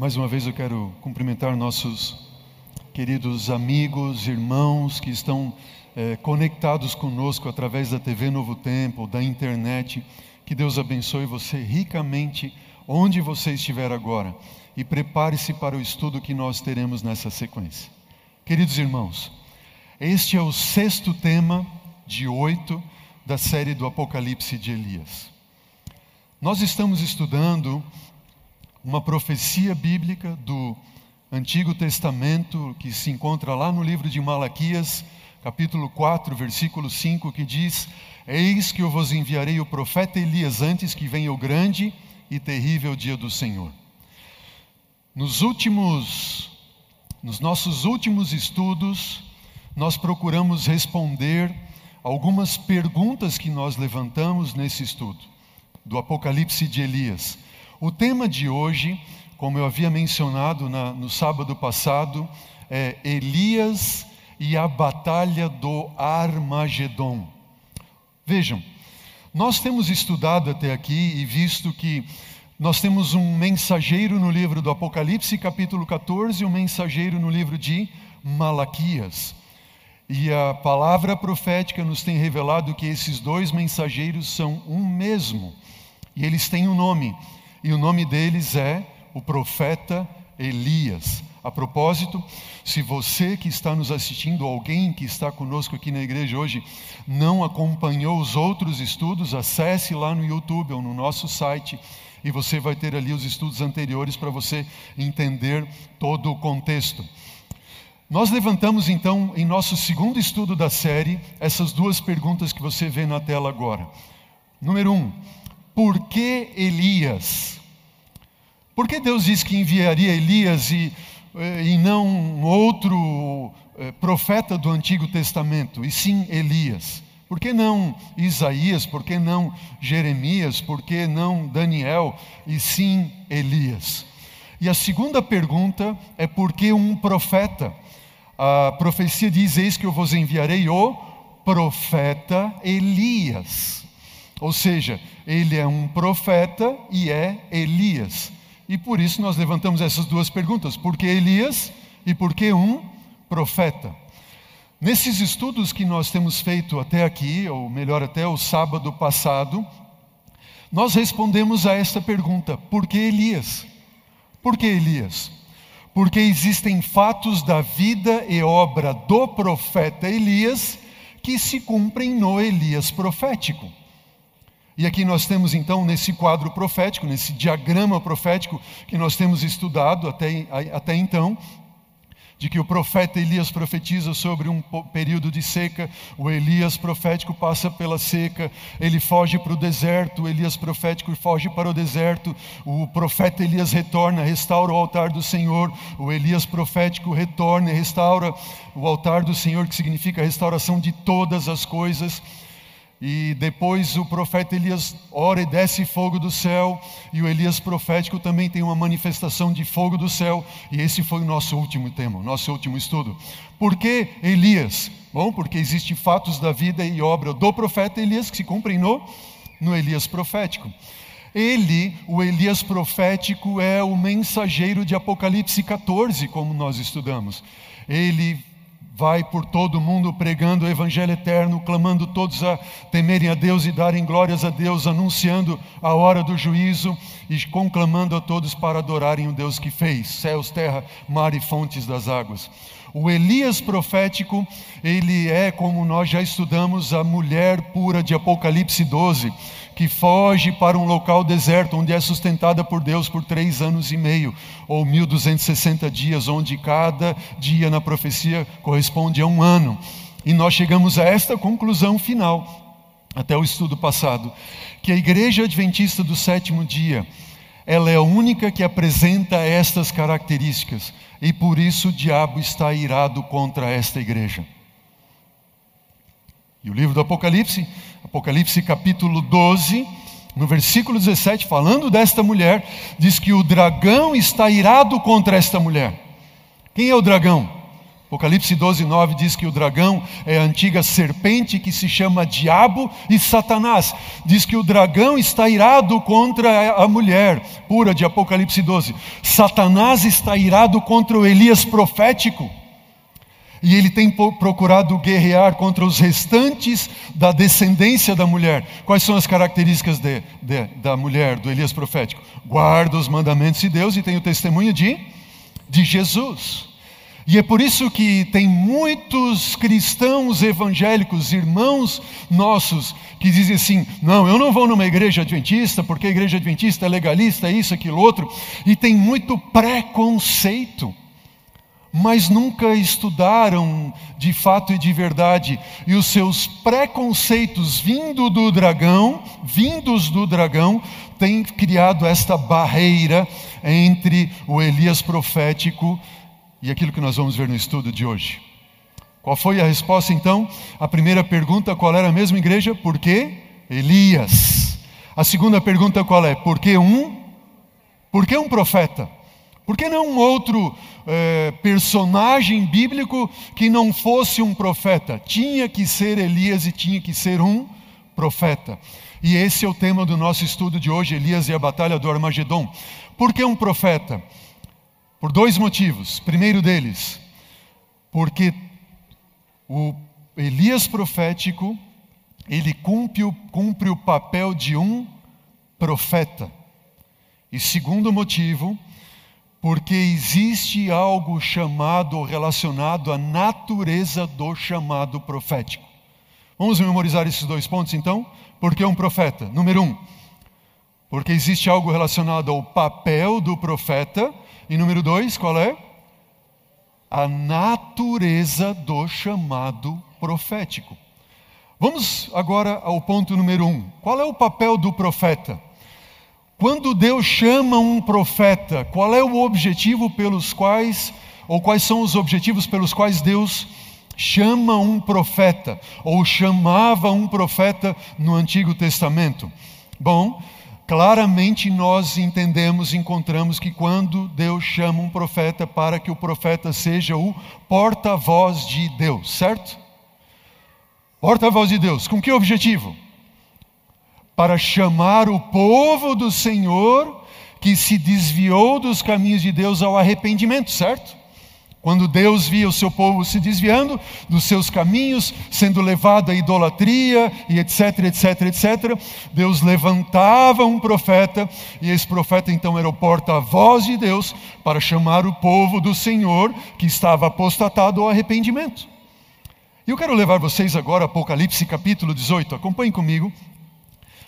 Mais uma vez eu quero cumprimentar nossos queridos amigos, irmãos que estão é, conectados conosco através da TV Novo Tempo, da internet. Que Deus abençoe você ricamente onde você estiver agora e prepare-se para o estudo que nós teremos nessa sequência. Queridos irmãos, este é o sexto tema de oito da série do Apocalipse de Elias. Nós estamos estudando uma profecia bíblica do Antigo Testamento que se encontra lá no livro de Malaquias, capítulo 4, versículo 5, que diz: Eis que eu vos enviarei o profeta Elias antes que venha o grande e terrível dia do Senhor. Nos últimos nos nossos últimos estudos, nós procuramos responder algumas perguntas que nós levantamos nesse estudo do Apocalipse de Elias. O tema de hoje, como eu havia mencionado na, no sábado passado, é Elias e a batalha do Armagedon. Vejam, nós temos estudado até aqui e visto que nós temos um mensageiro no livro do Apocalipse, capítulo 14, e um mensageiro no livro de Malaquias. E a palavra profética nos tem revelado que esses dois mensageiros são um mesmo, e eles têm um nome e o nome deles é o profeta Elias. A propósito, se você que está nos assistindo, alguém que está conosco aqui na igreja hoje, não acompanhou os outros estudos, acesse lá no YouTube ou no nosso site e você vai ter ali os estudos anteriores para você entender todo o contexto. Nós levantamos então, em nosso segundo estudo da série, essas duas perguntas que você vê na tela agora. Número um, por que Elias? Por que Deus diz que enviaria Elias e, eh, e não outro eh, profeta do Antigo Testamento, e sim Elias? Por que não Isaías? Por que não Jeremias? Por que não Daniel? E sim Elias. E a segunda pergunta é por que um profeta? A profecia diz: Eis que eu vos enviarei o profeta Elias. Ou seja, ele é um profeta e é Elias. E por isso nós levantamos essas duas perguntas: por que Elias e por que um profeta? Nesses estudos que nós temos feito até aqui, ou melhor, até o sábado passado, nós respondemos a esta pergunta: por que Elias? Por que Elias? Porque existem fatos da vida e obra do profeta Elias que se cumprem no Elias profético. E aqui nós temos então, nesse quadro profético, nesse diagrama profético que nós temos estudado até, até então, de que o profeta Elias profetiza sobre um período de seca, o Elias profético passa pela seca, ele foge para o deserto, o Elias profético foge para o deserto, o profeta Elias retorna, restaura o altar do Senhor, o Elias profético retorna e restaura o altar do Senhor, que significa a restauração de todas as coisas. E depois o profeta Elias ora e desce fogo do céu, e o Elias profético também tem uma manifestação de fogo do céu, e esse foi o nosso último tema, nosso último estudo. Por que Elias? Bom, porque existem fatos da vida e obra do profeta Elias que se cumprem no, no Elias profético. Ele, o Elias profético, é o mensageiro de Apocalipse 14, como nós estudamos. Ele vai por todo o mundo pregando o Evangelho eterno, clamando todos a temerem a Deus e darem glórias a Deus, anunciando a hora do juízo e conclamando a todos para adorarem o Deus que fez céus, terra, mar e fontes das águas. O Elias profético, ele é, como nós já estudamos, a mulher pura de Apocalipse 12 que foge para um local deserto, onde é sustentada por Deus por três anos e meio, ou 1260 dias, onde cada dia na profecia corresponde a um ano. E nós chegamos a esta conclusão final, até o estudo passado, que a igreja adventista do sétimo dia, ela é a única que apresenta estas características, e por isso o diabo está irado contra esta igreja. E o livro do Apocalipse Apocalipse capítulo 12, no versículo 17, falando desta mulher, diz que o dragão está irado contra esta mulher. Quem é o dragão? Apocalipse 12, 9 diz que o dragão é a antiga serpente que se chama Diabo e Satanás. Diz que o dragão está irado contra a mulher, pura de Apocalipse 12. Satanás está irado contra o Elias profético. E ele tem procurado guerrear contra os restantes da descendência da mulher. Quais são as características de, de, da mulher, do Elias profético? Guarda os mandamentos de Deus e tem o testemunho de, de Jesus. E é por isso que tem muitos cristãos evangélicos, irmãos nossos, que dizem assim: não, eu não vou numa igreja adventista, porque a igreja adventista é legalista, isso, aquilo, outro, e tem muito preconceito, mas nunca estudaram de fato e de verdade, e os seus preconceitos vindo do dragão, vindos do dragão, têm criado esta barreira entre o Elias profético e aquilo que nós vamos ver no estudo de hoje. Qual foi a resposta então? A primeira pergunta, qual era a mesma igreja? Por que Elias? A segunda pergunta qual é? Por que um? Por que um profeta? Por que não um outro é, personagem bíblico que não fosse um profeta? Tinha que ser Elias e tinha que ser um profeta. E esse é o tema do nosso estudo de hoje, Elias e a batalha do Armagedon. Por que um profeta? Por dois motivos. Primeiro deles, porque o Elias profético, ele cumpre o, cumpre o papel de um profeta. E segundo motivo, porque existe algo chamado, relacionado à natureza do chamado profético. Vamos memorizar esses dois pontos então? Porque um profeta. Número um, porque existe algo relacionado ao papel do profeta e número dois, qual é? A natureza do chamado profético. Vamos agora ao ponto número um. Qual é o papel do profeta? Quando Deus chama um profeta, qual é o objetivo pelos quais, ou quais são os objetivos pelos quais Deus chama um profeta, ou chamava um profeta no Antigo Testamento? Bom, Claramente nós entendemos, encontramos que quando Deus chama um profeta para que o profeta seja o porta-voz de Deus, certo? Porta-voz de Deus, com que objetivo? Para chamar o povo do Senhor que se desviou dos caminhos de Deus ao arrependimento, certo? Quando Deus via o seu povo se desviando dos seus caminhos, sendo levado à idolatria e etc, etc, etc, Deus levantava um profeta, e esse profeta então era o porta-voz de Deus para chamar o povo do Senhor que estava apostatado ao arrependimento. E eu quero levar vocês agora a Apocalipse capítulo 18. Acompanhem comigo.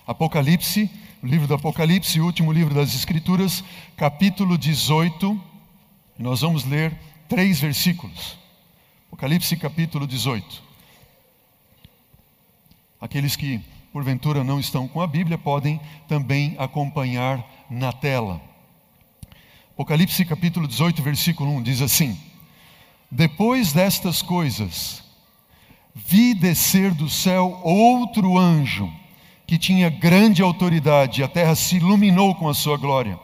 Apocalipse, o livro do Apocalipse, o último livro das Escrituras, capítulo 18. Nós vamos ler três versículos. Apocalipse capítulo 18. Aqueles que porventura não estão com a Bíblia podem também acompanhar na tela. Apocalipse capítulo 18, versículo 1 diz assim: Depois destas coisas, vi descer do céu outro anjo, que tinha grande autoridade, a terra se iluminou com a sua glória.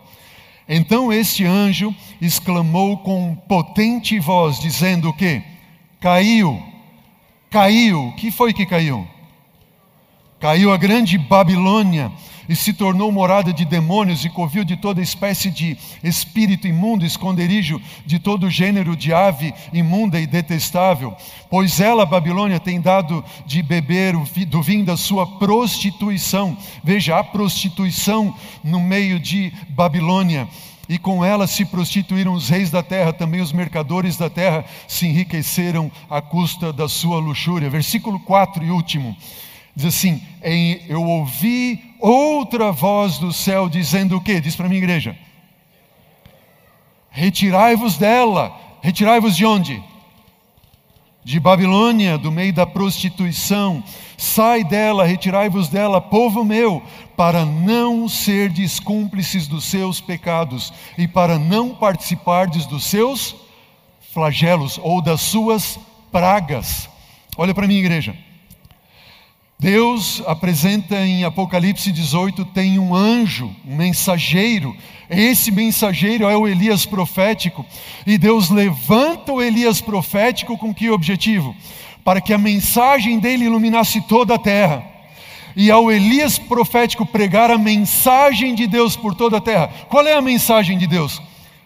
Então este anjo exclamou com potente voz, dizendo que? Caiu, caiu, que foi que caiu? Caiu a grande Babilônia e se tornou morada de demônios e covil de toda espécie de espírito imundo, esconderijo de todo gênero de ave imunda e detestável. Pois ela, Babilônia, tem dado de beber do vinho da sua prostituição. Veja, a prostituição no meio de Babilônia e com ela se prostituíram os reis da terra, também os mercadores da terra se enriqueceram à custa da sua luxúria. Versículo 4 e último. Diz assim: Eu ouvi outra voz do céu dizendo o quê? Diz para minha igreja: Retirai-vos dela. Retirai-vos de onde? De Babilônia, do meio da prostituição. Sai dela, retirai-vos dela, povo meu, para não serdes cúmplices dos seus pecados e para não participardes dos seus flagelos ou das suas pragas. Olha para mim, igreja. Deus apresenta em Apocalipse 18: tem um anjo, um mensageiro. Esse mensageiro é o Elias profético. E Deus levanta o Elias profético com que objetivo? Para que a mensagem dele iluminasse toda a terra. E ao Elias profético pregar a mensagem de Deus por toda a terra. Qual é a mensagem de Deus?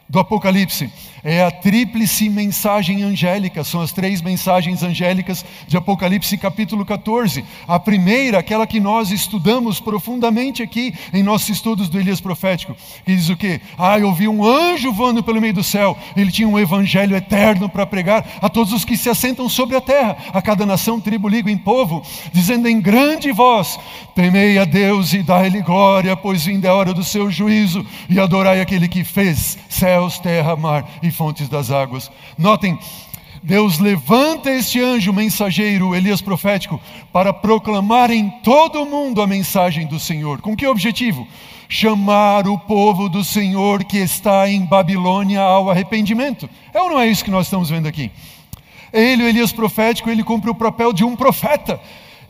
Do Apocalipse é a tríplice mensagem angélica, são as três mensagens angélicas de Apocalipse capítulo 14. A primeira, aquela que nós estudamos profundamente aqui em nossos estudos do Elias profético, que diz o quê? Ah, eu vi um anjo voando pelo meio do céu, ele tinha um evangelho eterno para pregar a todos os que se assentam sobre a terra, a cada nação, tribo, língua em povo, dizendo em grande voz: Temei a Deus e dai-lhe glória, pois vinda é a hora do seu juízo, e adorai aquele que fez céus, terra, mar e fontes das águas. Notem, Deus levanta este anjo mensageiro, Elias profético, para proclamar em todo o mundo a mensagem do Senhor. Com que objetivo? Chamar o povo do Senhor que está em Babilônia ao arrependimento. É ou não é isso que nós estamos vendo aqui? Ele, o Elias profético, ele cumpre o papel de um profeta.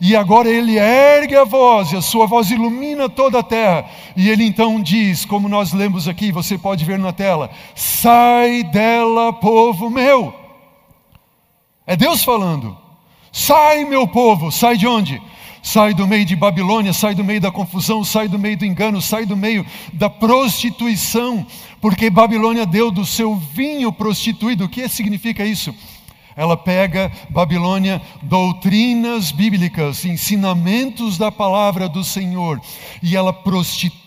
E agora ele ergue a voz, e a sua voz ilumina toda a terra. E ele então diz, como nós lemos aqui, você pode ver na tela: Sai dela, povo meu. É Deus falando. Sai, meu povo, sai de onde? Sai do meio de Babilônia, sai do meio da confusão, sai do meio do engano, sai do meio da prostituição, porque Babilônia deu do seu vinho prostituído. O que significa isso? Ela pega Babilônia, doutrinas bíblicas, ensinamentos da palavra do Senhor, e ela prostitui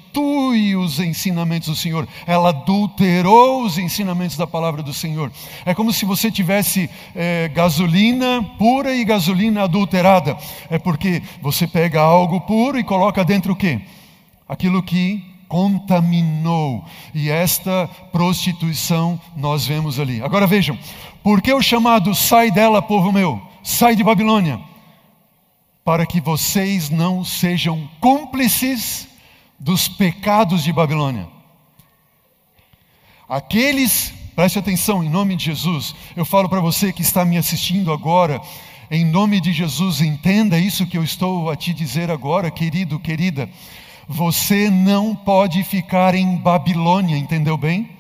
os ensinamentos do Senhor, ela adulterou os ensinamentos da palavra do Senhor. É como se você tivesse é, gasolina pura e gasolina adulterada. É porque você pega algo puro e coloca dentro o quê? Aquilo que contaminou. E esta prostituição nós vemos ali. Agora vejam, por que o chamado sai dela, povo meu? Sai de Babilônia. Para que vocês não sejam cúmplices dos pecados de Babilônia. Aqueles, preste atenção, em nome de Jesus, eu falo para você que está me assistindo agora, em nome de Jesus, entenda isso que eu estou a te dizer agora, querido, querida. Você não pode ficar em Babilônia, entendeu bem?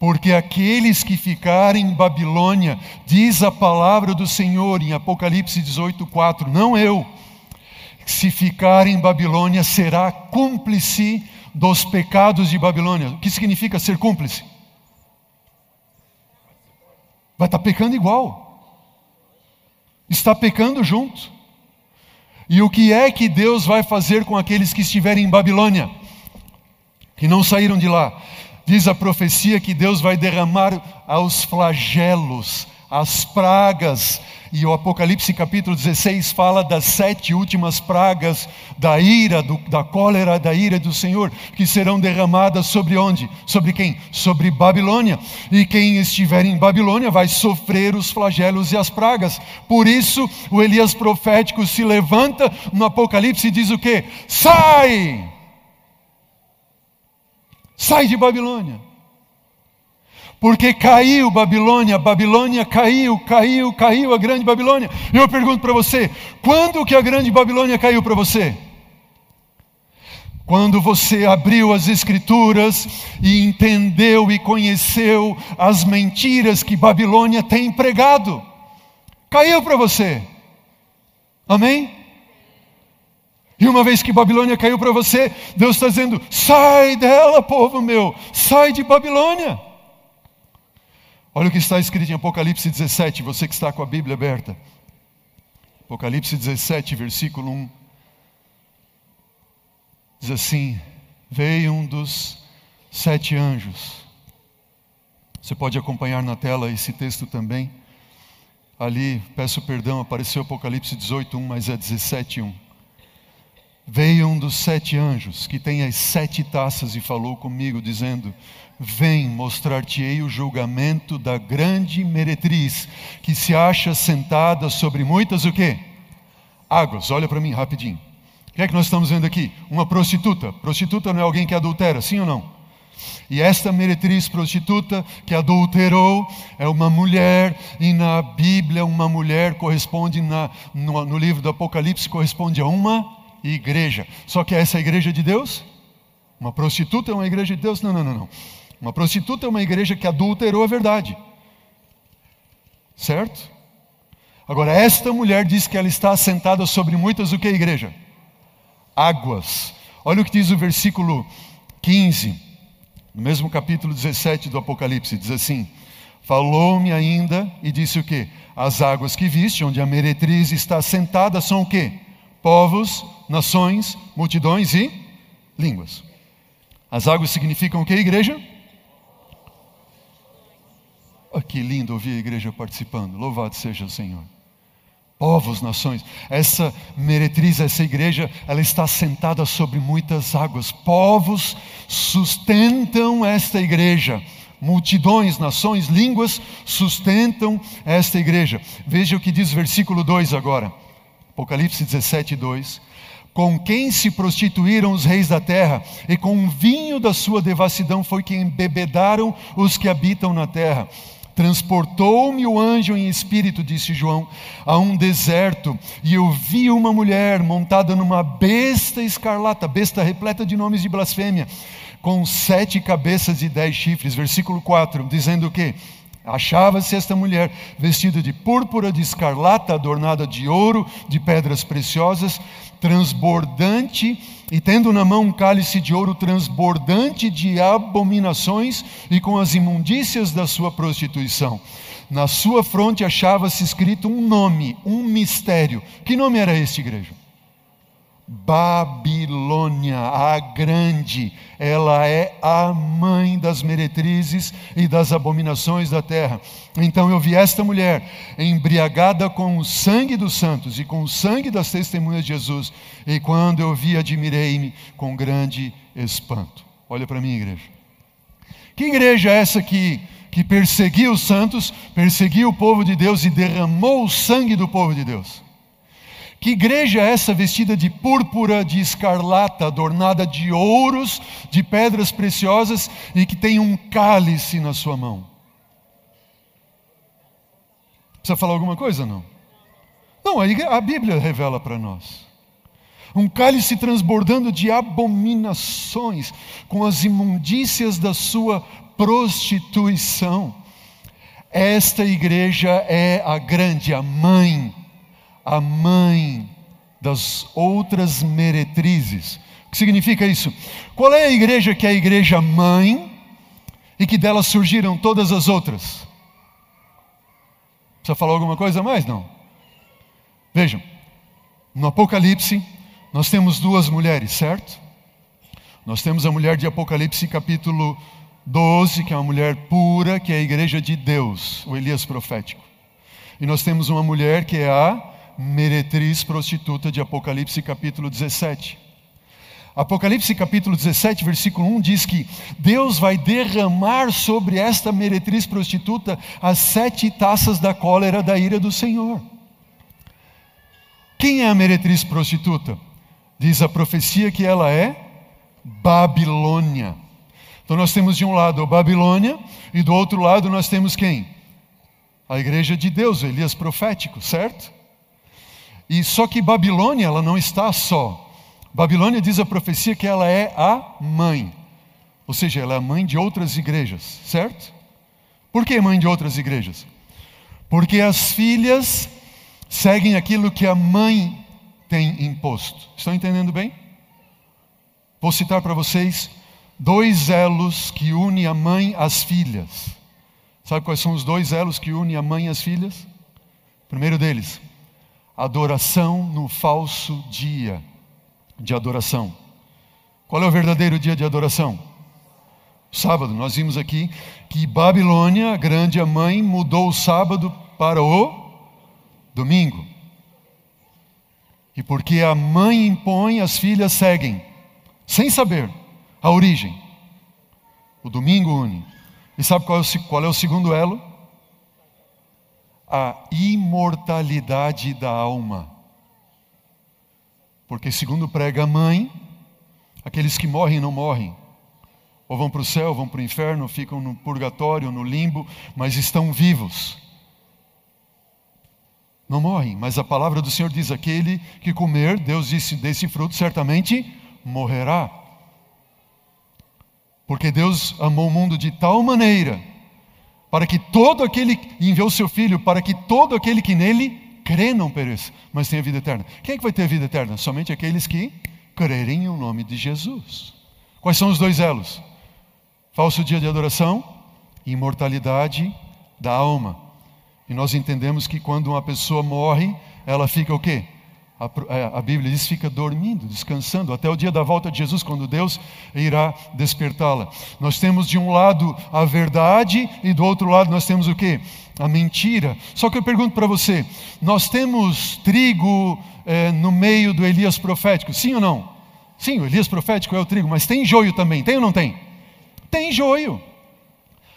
Porque aqueles que ficarem em Babilônia, diz a palavra do Senhor em Apocalipse 18:4, não eu, se ficar em Babilônia será cúmplice dos pecados de Babilônia. O que significa ser cúmplice? Vai estar pecando igual. Está pecando junto. E o que é que Deus vai fazer com aqueles que estiverem em Babilônia? Que não saíram de lá? Diz a profecia que Deus vai derramar aos flagelos, as pragas, e o Apocalipse capítulo 16 fala das sete últimas pragas da ira, do, da cólera, da ira do Senhor, que serão derramadas sobre onde? Sobre quem? Sobre Babilônia. E quem estiver em Babilônia vai sofrer os flagelos e as pragas. Por isso, o Elias profético se levanta no Apocalipse e diz o que? Sai! Sai de Babilônia. Porque caiu Babilônia, Babilônia caiu, caiu, caiu a grande Babilônia. E eu pergunto para você: quando que a grande Babilônia caiu para você? Quando você abriu as Escrituras e entendeu e conheceu as mentiras que Babilônia tem pregado. Caiu para você. Amém? E uma vez que Babilônia caiu para você, Deus está dizendo: sai dela, povo meu, sai de Babilônia. Olha o que está escrito em Apocalipse 17, você que está com a Bíblia aberta. Apocalipse 17, versículo 1. Diz assim: Veio um dos sete anjos. Você pode acompanhar na tela esse texto também. Ali, peço perdão, apareceu Apocalipse 18, 1, mas é 17, 1. Veio um dos sete anjos que tem as sete taças e falou comigo, dizendo: Vem mostrar-te-ei o julgamento da grande meretriz, que se acha sentada sobre muitas o quê? Águas. Olha para mim rapidinho. O que é que nós estamos vendo aqui? Uma prostituta. Prostituta não é alguém que adultera, sim ou não? E esta meretriz prostituta que adulterou é uma mulher, e na Bíblia, uma mulher corresponde, na, no, no livro do Apocalipse, corresponde a uma igreja. Só que essa é a igreja de Deus? Uma prostituta é uma igreja de Deus? Não, não, não, não. Uma prostituta é uma igreja que adulterou a verdade. Certo? Agora, esta mulher diz que ela está assentada sobre muitas o que, igreja? Águas. Olha o que diz o versículo 15 no mesmo capítulo 17 do Apocalipse, diz assim: Falou-me ainda e disse o que? As águas que viste, onde a meretriz está sentada, são o que? Povos, nações, multidões e línguas. As águas significam o que, igreja? Oh, que lindo ouvir a igreja participando. Louvado seja o Senhor povos, nações. Essa meretriz, essa igreja, ela está sentada sobre muitas águas. Povos sustentam esta igreja. Multidões, nações, línguas sustentam esta igreja. Veja o que diz o versículo 2 agora. Apocalipse 17, 2 com quem se prostituíram os reis da terra, e com o vinho da sua devassidão foi que embebedaram os que habitam na terra. Transportou-me o anjo em espírito, disse João, a um deserto, e eu vi uma mulher montada numa besta escarlata, besta repleta de nomes de blasfêmia, com sete cabeças e dez chifres. Versículo 4, dizendo o que? Achava-se esta mulher vestida de púrpura, de escarlata, adornada de ouro, de pedras preciosas, transbordante, e tendo na mão um cálice de ouro transbordante de abominações e com as imundícias da sua prostituição. Na sua fronte achava-se escrito um nome, um mistério. Que nome era este, igreja? Babilônia, a grande, ela é a mãe das meretrizes e das abominações da terra. Então eu vi esta mulher embriagada com o sangue dos santos e com o sangue das testemunhas de Jesus, e quando eu vi, admirei-me com grande espanto. Olha para mim, igreja. Que igreja é essa que, que perseguiu os santos, perseguiu o povo de Deus e derramou o sangue do povo de Deus? Que igreja é essa vestida de púrpura, de escarlata, adornada de ouros, de pedras preciosas e que tem um cálice na sua mão? Precisa falar alguma coisa? Não. Não, a Bíblia revela para nós. Um cálice transbordando de abominações, com as imundícias da sua prostituição. Esta igreja é a grande, a mãe a mãe das outras meretrizes. O que significa isso? Qual é a igreja que é a igreja mãe e que dela surgiram todas as outras? Precisa falar alguma coisa mais? Não. Vejam, no Apocalipse, nós temos duas mulheres, certo? Nós temos a mulher de Apocalipse, capítulo 12, que é uma mulher pura, que é a igreja de Deus, o Elias profético. E nós temos uma mulher que é a meretriz prostituta de Apocalipse capítulo 17. Apocalipse capítulo 17, versículo 1 diz que Deus vai derramar sobre esta meretriz prostituta as sete taças da cólera da ira do Senhor. Quem é a meretriz prostituta? Diz a profecia que ela é Babilônia. Então nós temos de um lado a Babilônia e do outro lado nós temos quem? A igreja de Deus, Elias profético, certo? E só que Babilônia, ela não está só. Babilônia diz a profecia que ela é a mãe. Ou seja, ela é a mãe de outras igrejas, certo? Por que mãe de outras igrejas? Porque as filhas seguem aquilo que a mãe tem imposto. Estão entendendo bem? Vou citar para vocês dois elos que unem a mãe às filhas. Sabe quais são os dois elos que unem a mãe às filhas? Primeiro deles, adoração no falso dia de adoração. Qual é o verdadeiro dia de adoração? Sábado. Nós vimos aqui que Babilônia, a grande mãe, mudou o sábado para o domingo. E porque a mãe impõe, as filhas seguem, sem saber a origem. O domingo une. E sabe qual é o, qual é o segundo elo? A imortalidade da alma. Porque, segundo prega a mãe, aqueles que morrem não morrem. Ou vão para o céu, vão para o inferno, ficam no purgatório, no limbo, mas estão vivos. Não morrem, mas a palavra do Senhor diz: aquele que comer, Deus disse, desse fruto, certamente morrerá. Porque Deus amou o mundo de tal maneira, para que todo aquele, enviou seu Filho, para que todo aquele que nele crê não pereça, mas tenha vida eterna. Quem é que vai ter vida eterna? Somente aqueles que crerem no nome de Jesus. Quais são os dois elos? Falso dia de adoração, imortalidade da alma. E nós entendemos que quando uma pessoa morre, ela fica o quê? A, é, a, Bíblia diz fica dormindo, descansando, até o dia da volta de Jesus, quando Deus irá despertá-la. Nós temos de um lado a verdade e do outro lado nós temos o que? A mentira. Só que eu pergunto para você: nós temos trigo é, no meio do Elias profético? Sim ou não? Sim, o Elias profético é o trigo, mas tem joio também, tem ou não tem? Tem joio.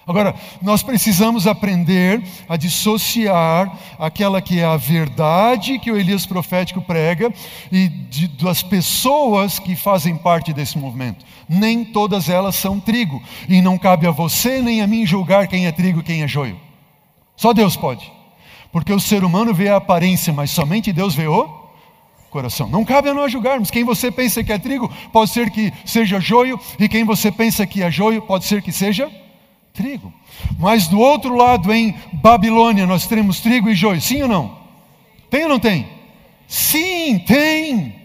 Agora, nós precisamos aprender a dissociar aquela que é a verdade que o Elias profético prega e de, das pessoas que fazem parte desse movimento. Nem todas elas são trigo, e não cabe a você nem a mim julgar quem é trigo e quem é joio. Só Deus pode, porque o ser humano vê a aparência, mas somente Deus vê o coração. Não cabe a nós julgarmos. Quem você pensa que é trigo, pode ser que seja joio, e quem você pensa que é joio, pode ser que seja trigo. Mas do outro lado, em Babilônia, nós temos trigo e joio. Sim ou não? Tem ou não tem? Sim, tem.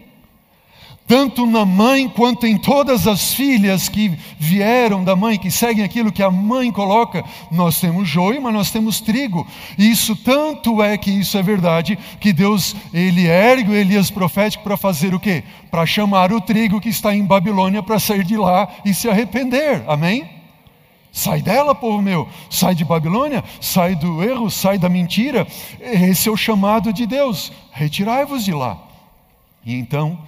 Tanto na mãe quanto em todas as filhas que vieram da mãe, que seguem aquilo que a mãe coloca, nós temos joio, mas nós temos trigo. Isso tanto é que isso é verdade, que Deus ele ergue o Elias profético para fazer o quê? Para chamar o trigo que está em Babilônia para sair de lá e se arrepender. Amém? Sai dela, povo meu, sai de Babilônia, sai do erro, sai da mentira. Esse é o chamado de Deus. Retirai-vos de lá. E então,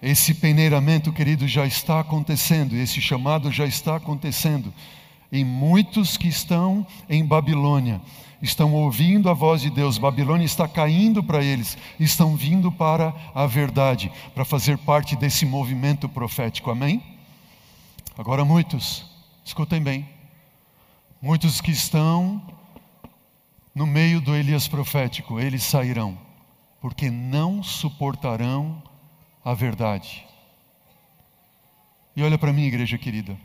esse peneiramento, querido, já está acontecendo, esse chamado já está acontecendo. E muitos que estão em Babilônia estão ouvindo a voz de Deus, Babilônia está caindo para eles, estão vindo para a verdade, para fazer parte desse movimento profético. Amém? Agora, muitos Escutem bem. Muitos que estão no meio do Elias profético, eles sairão, porque não suportarão a verdade. E olha para mim, igreja querida.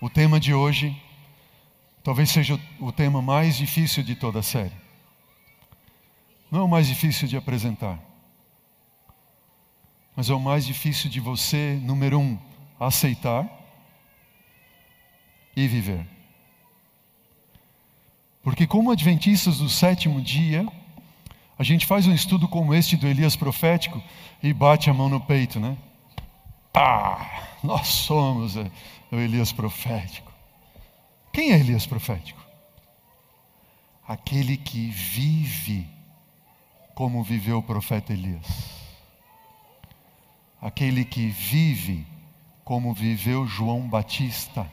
O tema de hoje talvez seja o tema mais difícil de toda a série. Não é o mais difícil de apresentar, mas é o mais difícil de você, número um, aceitar e viver. Porque, como adventistas do sétimo dia, a gente faz um estudo como este do Elias profético e bate a mão no peito, né? Pá! Nós somos é, o Elias profético. Quem é Elias profético? Aquele que vive como viveu o profeta Elias. Aquele que vive como viveu João Batista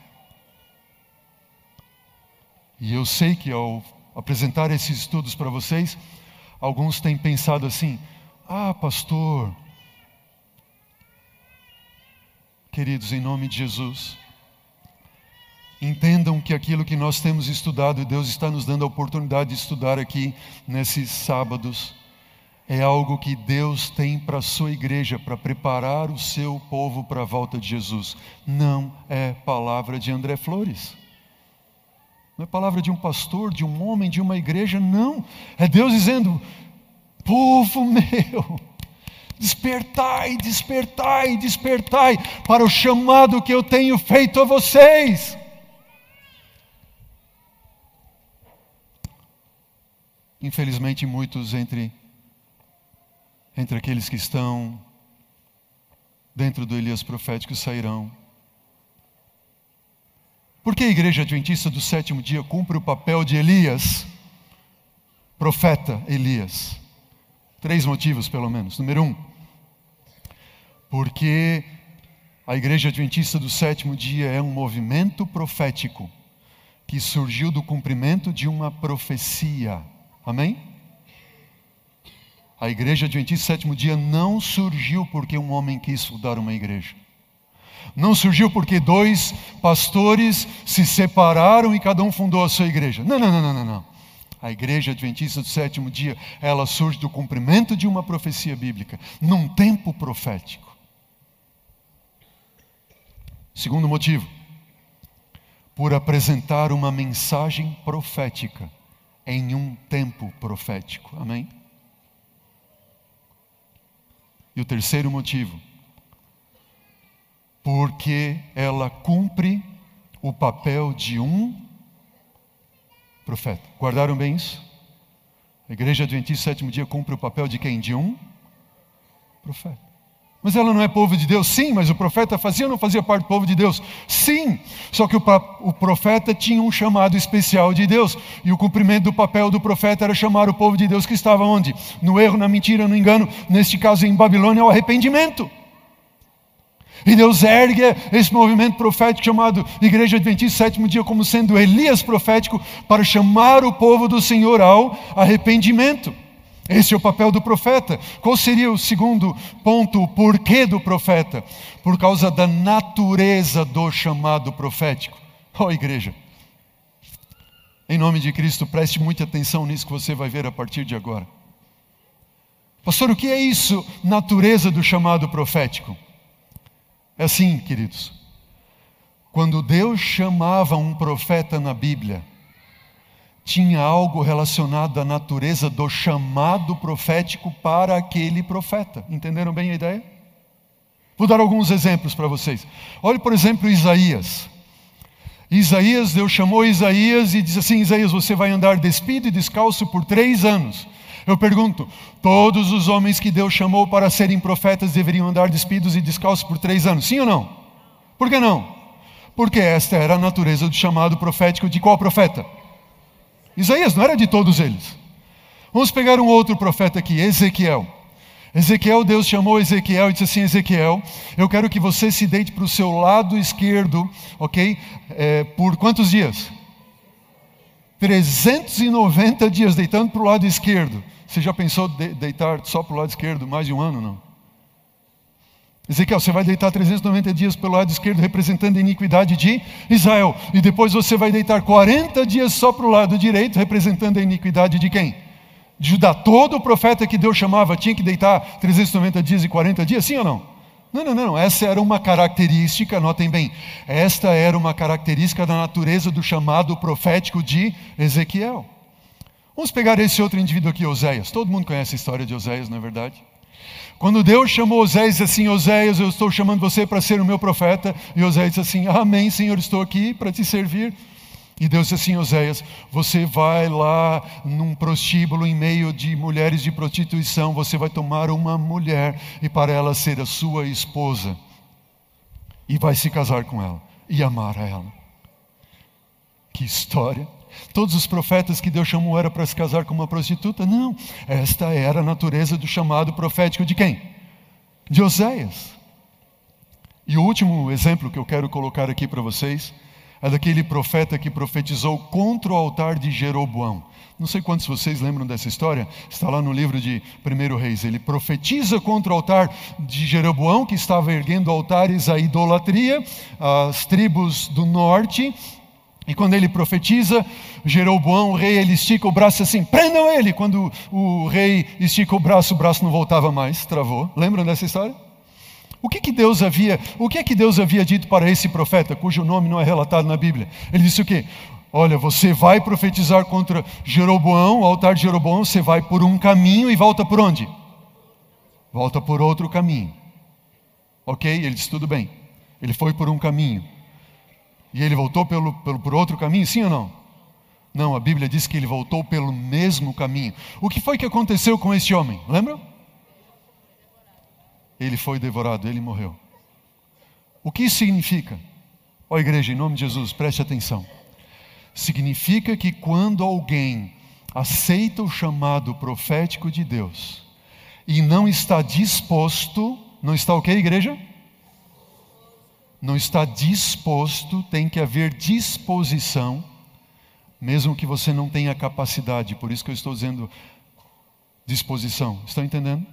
e eu sei que ao apresentar esses estudos para vocês, alguns têm pensado assim: ah, pastor, queridos, em nome de Jesus, entendam que aquilo que nós temos estudado, e Deus está nos dando a oportunidade de estudar aqui nesses sábados, é algo que Deus tem para a sua igreja, para preparar o seu povo para a volta de Jesus. Não é palavra de André Flores. Não é palavra de um pastor, de um homem, de uma igreja, não. É Deus dizendo: povo meu, despertai, despertai, despertai para o chamado que eu tenho feito a vocês. Infelizmente, muitos entre, entre aqueles que estão dentro do Elias profético sairão por que a igreja adventista do sétimo dia cumpre o papel de Elias, profeta Elias? Três motivos, pelo menos. Número um, porque a igreja adventista do sétimo dia é um movimento profético que surgiu do cumprimento de uma profecia. Amém? A igreja adventista do sétimo dia não surgiu porque um homem quis fundar uma igreja. Não surgiu porque dois pastores se separaram e cada um fundou a sua igreja. Não, não, não, não, não. A igreja adventista do sétimo dia, ela surge do cumprimento de uma profecia bíblica, num tempo profético. Segundo motivo, por apresentar uma mensagem profética em um tempo profético. Amém? E o terceiro motivo, porque ela cumpre o papel de um profeta. Guardaram bem isso? A igreja adventista sétimo dia cumpre o papel de quem? De um profeta. Mas ela não é povo de Deus? Sim, mas o profeta fazia ou não fazia parte do povo de Deus? Sim, só que o, profeta tinha um chamado especial de Deus, e o cumprimento do papel do profeta era chamar o povo de Deus que estava onde? No erro, na mentira, no engano, neste caso em Babilônia, ao arrependimento. E Deus ergue esse movimento profético chamado Igreja Adventista Sétimo Dia como sendo Elias profético para chamar o povo do Senhor ao arrependimento. Esse é o papel do profeta. Qual seria o segundo ponto, o porquê do profeta? Por causa da natureza do chamado profético. Ó oh, igreja, em nome de Cristo, preste muita atenção nisso que você vai ver a partir de agora. Pastor, o que é isso, natureza do chamado profético? É assim, queridos. Quando Deus chamava um profeta na Bíblia, tinha algo relacionado à natureza do chamado profético para aquele profeta. Entenderam bem a ideia? Vou dar alguns exemplos para vocês. Olhe, por exemplo, Isaías. Isaías, Deus chamou Isaías e disse assim: Isaías, você vai andar despido e descalço por três anos. Eu pergunto: todos os homens que Deus chamou para serem profetas deveriam andar despidos e descalços por três anos? Sim ou não? Por que não? Porque esta era a natureza do chamado profético de qual profeta? Isaías não era de todos eles. Vamos pegar um outro profeta aqui, Ezequiel. Ezequiel, Deus chamou Ezequiel e disse assim: Ezequiel, eu quero que você se deite para o seu lado esquerdo, ok? É, por quantos dias? 390 dias deitando para o lado esquerdo. Você já pensou de deitar só para o lado esquerdo mais de um ano? Não. Ezequiel, você vai deitar 390 dias pelo lado esquerdo, representando a iniquidade de Israel. E depois você vai deitar 40 dias só para o lado direito, representando a iniquidade de quem? De Judá. Todo profeta que Deus chamava tinha que deitar 390 dias e 40 dias, sim ou não? Não, não, não. Essa era uma característica, notem bem, esta era uma característica da natureza do chamado profético de Ezequiel. Vamos pegar esse outro indivíduo aqui, Oséias. Todo mundo conhece a história de Oséias, não é verdade? Quando Deus chamou Oséias assim, Oséias, eu estou chamando você para ser o meu profeta. E Oséias disse assim, amém, Senhor, estou aqui para te servir. E Deus disse assim, Oséias, você vai lá num prostíbulo em meio de mulheres de prostituição, você vai tomar uma mulher e para ela ser a sua esposa. E vai se casar com ela e amar a ela. Que história! Todos os profetas que Deus chamou era para se casar com uma prostituta? Não. Esta era a natureza do chamado profético de quem? De Oséias. E o último exemplo que eu quero colocar aqui para vocês é daquele profeta que profetizou contra o altar de Jeroboão. Não sei quantos vocês lembram dessa história, está lá no livro de 1 Reis. Ele profetiza contra o altar de Jeroboão, que estava erguendo altares à idolatria, às tribos do norte, e quando ele profetiza, Jeroboão, o rei, ele estica o braço assim, prendam ele! Quando o rei estica o braço, o braço não voltava mais, travou. Lembram dessa história? O que, que Deus havia, o que é que Deus havia dito para esse profeta, cujo nome não é relatado na Bíblia? Ele disse o quê? Olha, você vai profetizar contra Jeroboão, o altar de Jeroboão, você vai por um caminho e volta por onde? Volta por outro caminho. Ok? Ele disse: tudo bem. Ele foi por um caminho. E ele voltou pelo, pelo, por outro caminho, sim ou não? Não, a Bíblia diz que ele voltou pelo mesmo caminho. O que foi que aconteceu com esse homem? Lembra? Ele foi devorado, ele morreu. O que isso significa? Ó oh, igreja, em nome de Jesus, preste atenção. Significa que quando alguém aceita o chamado profético de Deus e não está disposto, não está o que, igreja? não está disposto, tem que haver disposição, mesmo que você não tenha capacidade, por isso que eu estou dizendo disposição. Estão entendendo?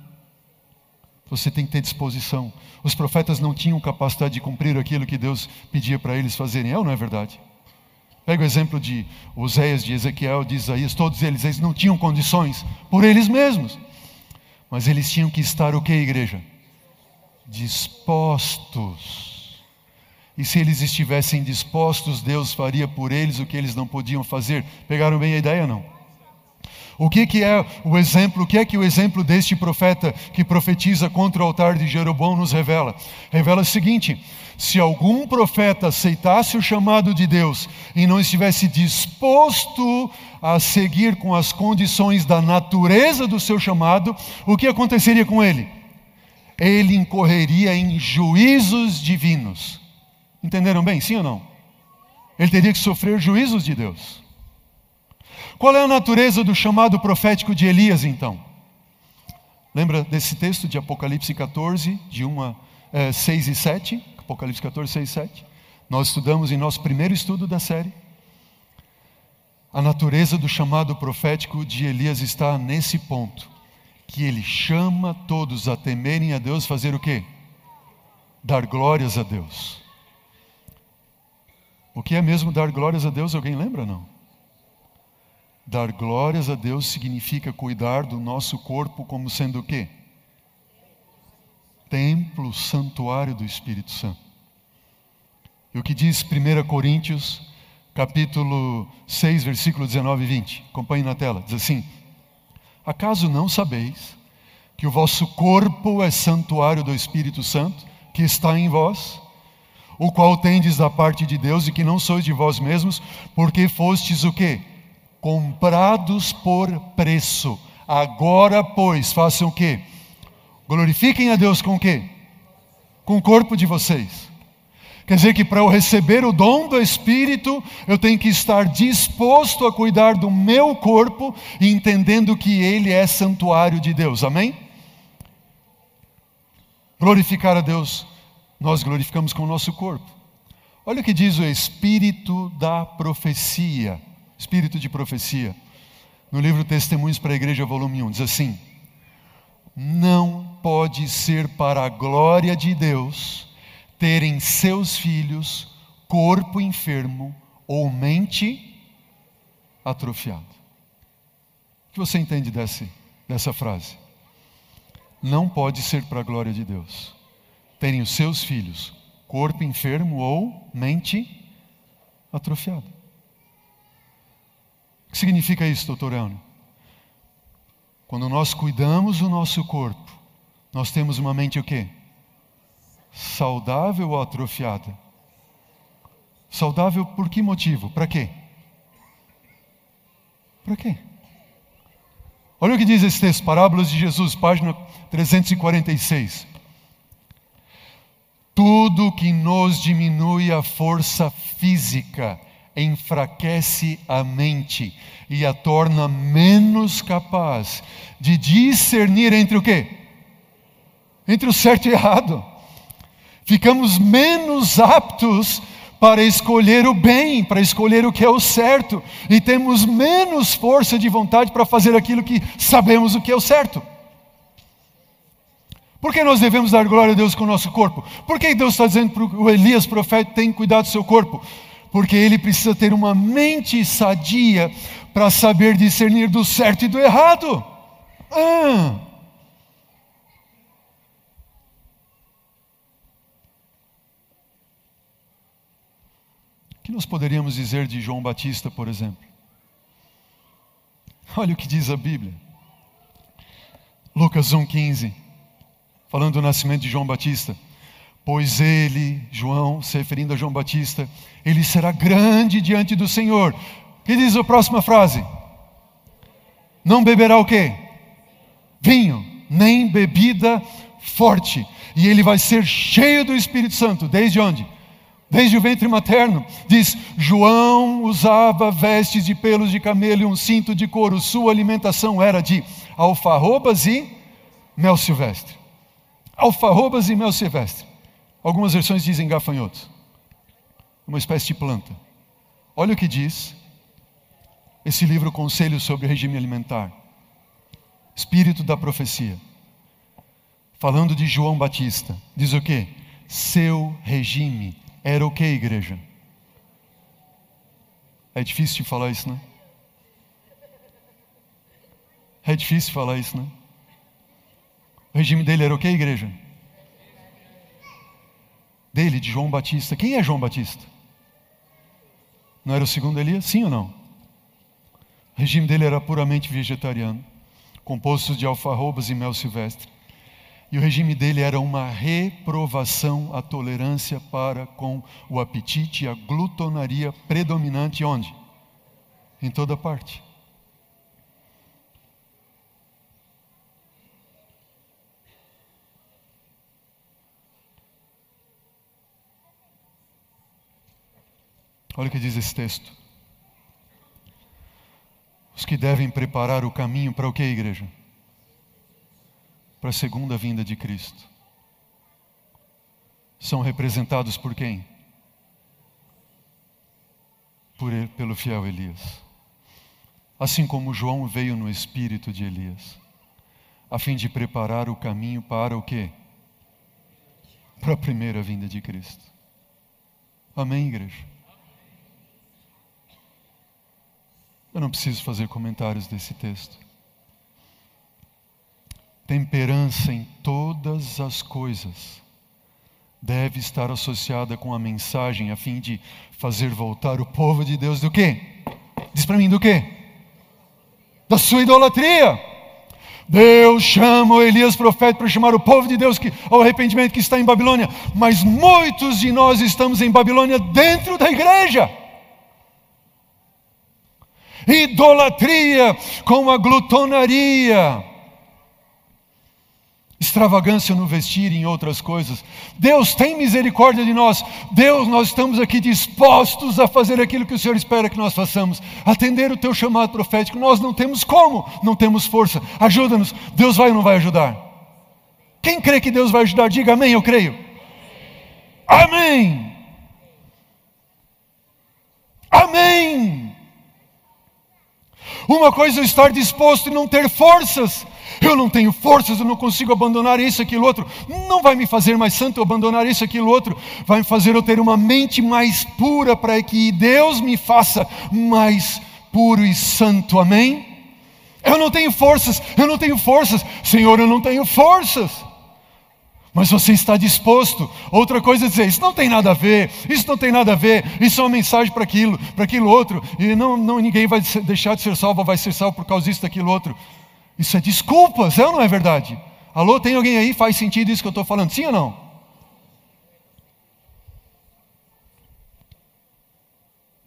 Você tem que ter disposição. Os profetas não tinham capacidade de cumprir aquilo que Deus pedia para eles fazerem, é ou não é verdade? Pega o exemplo de Oséias, de Ezequiel, de Isaías, todos eles, eles não tinham condições por eles mesmos. Mas eles tinham que estar o que, igreja? Dispostos. E se eles estivessem dispostos, Deus faria por eles o que eles não podiam fazer. Pegaram bem a ideia, não? O que, que é o exemplo, o que é que o exemplo deste profeta que profetiza contra o altar de Jeroboão nos revela? Revela o seguinte: se algum profeta aceitasse o chamado de Deus e não estivesse disposto a seguir com as condições da natureza do seu chamado, o que aconteceria com ele? Ele incorreria em juízos divinos. Entenderam bem, sim ou não? Ele teria que sofrer juízos de Deus. Qual é a natureza do chamado profético de Elias, então? Lembra desse texto de Apocalipse 14, de 1 a é, 6 e 7? Apocalipse 14, 6 e 7. Nós estudamos em nosso primeiro estudo da série. A natureza do chamado profético de Elias está nesse ponto, que ele chama todos a temerem a Deus, fazer o quê? Dar glórias a Deus. O que é mesmo dar glórias a Deus? Alguém lembra não? Dar glórias a Deus significa cuidar do nosso corpo como sendo o quê? Templo, santuário do Espírito Santo. E o que diz 1 Coríntios, capítulo 6, versículo 19 e 20? Acompanhe na tela, diz assim: Acaso não sabeis que o vosso corpo é santuário do Espírito Santo, que está em vós, o qual tendes da parte de Deus e que não sois de vós mesmos, porque fostes o quê? Comprados por preço. Agora, pois, façam o quê? Glorifiquem a Deus com o quê? Com o corpo de vocês. Quer dizer que para eu receber o dom do Espírito, eu tenho que estar disposto a cuidar do meu corpo entendendo que ele é santuário de Deus. Amém? Glorificar a Deus, nós glorificamos com o nosso corpo. Olha o que diz o Espírito da profecia espírito de profecia. No livro Testemunhos para a Igreja, volume 1, diz assim: Não pode ser para a glória de Deus terem seus filhos corpo enfermo ou mente atrofiada. O que você entende desse, dessa frase? Não pode ser para a glória de Deus terem os seus filhos corpo enfermo ou mente atrofiada. O que significa isso, doutor Elno? Quando nós cuidamos do nosso corpo, nós temos uma mente o quê? Saudável ou atrofiada? Saudável por que motivo? Para quê? Para quê? Olha o que diz esse texto, Parábolas de Jesus, página 346. Tudo que nos diminui a força física enfraquece a mente e a torna menos capaz de discernir entre o quê? Entre o certo e o errado. Ficamos menos aptos para escolher o bem, para escolher o que é o certo, e temos menos força de vontade para fazer aquilo que sabemos o que é o certo. Por que nós devemos dar glória a Deus com o nosso corpo? Por que Deus está dizendo para o Elias, profeta, tem cuidado do seu corpo? Porque ele precisa ter uma mente sadia para saber discernir do certo e do errado. Ah. O que nós poderíamos dizer de João Batista, por exemplo? Olha o que diz a Bíblia. Lucas 1,15, falando do nascimento de João Batista. Pois ele, João, se referindo a João Batista, ele será grande diante do Senhor. Que diz a próxima frase? Não beberá o quê? Vinho, nem bebida forte. E ele vai ser cheio do Espírito Santo. Desde onde? Desde o ventre materno. Diz: João usava vestes de pelos de camelo e um cinto de couro. Sua alimentação era de alfarrobas e mel silvestre. Alfarrobas e mel silvestre. Algumas versões dizem gafanhotos. Uma espécie de planta. Olha o que diz esse livro Conselhos sobre Regime Alimentar. Espírito da Profecia. falando de João Batista, diz o quê? Seu regime era o que, igreja? É difícil de falar isso, né? É difícil falar isso, né? O regime dele era o que, igreja? Dele, de João Batista. Quem é João Batista? Não era o segundo Elias? Sim ou não? O regime dele era puramente vegetariano, composto de alfarrobas e mel silvestre. E o regime dele era uma reprovação à tolerância para com o apetite e a glutonaria predominante onde? Em toda parte. Olha o que diz esse texto. Os que devem preparar o caminho para o que, igreja? Para a segunda vinda de Cristo. São representados por quem? Por pelo fiel Elias. Assim como João veio no espírito de Elias, a fim de preparar o caminho para o quê? Para a primeira vinda de Cristo. Amém, igreja? Eu não preciso fazer comentários desse texto. Temperança em todas as coisas deve estar associada com a mensagem a fim de fazer voltar o povo de Deus do quê? Diz para mim do quê? Da sua idolatria. Deus chama Elias profeta para chamar o povo de Deus que, ao arrependimento que está em Babilônia, mas muitos de nós estamos em Babilônia dentro da igreja idolatria com a glutonaria, extravagância no vestir e em outras coisas. Deus tem misericórdia de nós. Deus, nós estamos aqui dispostos a fazer aquilo que o Senhor espera que nós façamos, atender o teu chamado profético. Nós não temos como, não temos força. Ajuda-nos. Deus vai ou não vai ajudar? Quem crê que Deus vai ajudar, diga amém, eu creio. Amém. Amém. Uma coisa é estar disposto e não ter forças. Eu não tenho forças, eu não consigo abandonar isso, aquilo, outro. Não vai me fazer mais santo abandonar isso, aquilo, outro. Vai me fazer eu ter uma mente mais pura para que Deus me faça mais puro e santo. Amém? Eu não tenho forças, eu não tenho forças. Senhor, eu não tenho forças. Mas você está disposto. Outra coisa é dizer, isso não tem nada a ver, isso não tem nada a ver, isso é uma mensagem para aquilo, para aquilo outro, e não, não ninguém vai deixar de ser salvo, vai ser salvo por causa disso, daquilo outro. Isso é desculpas, é ou não é verdade? Alô, tem alguém aí? Faz sentido isso que eu estou falando? Sim ou não?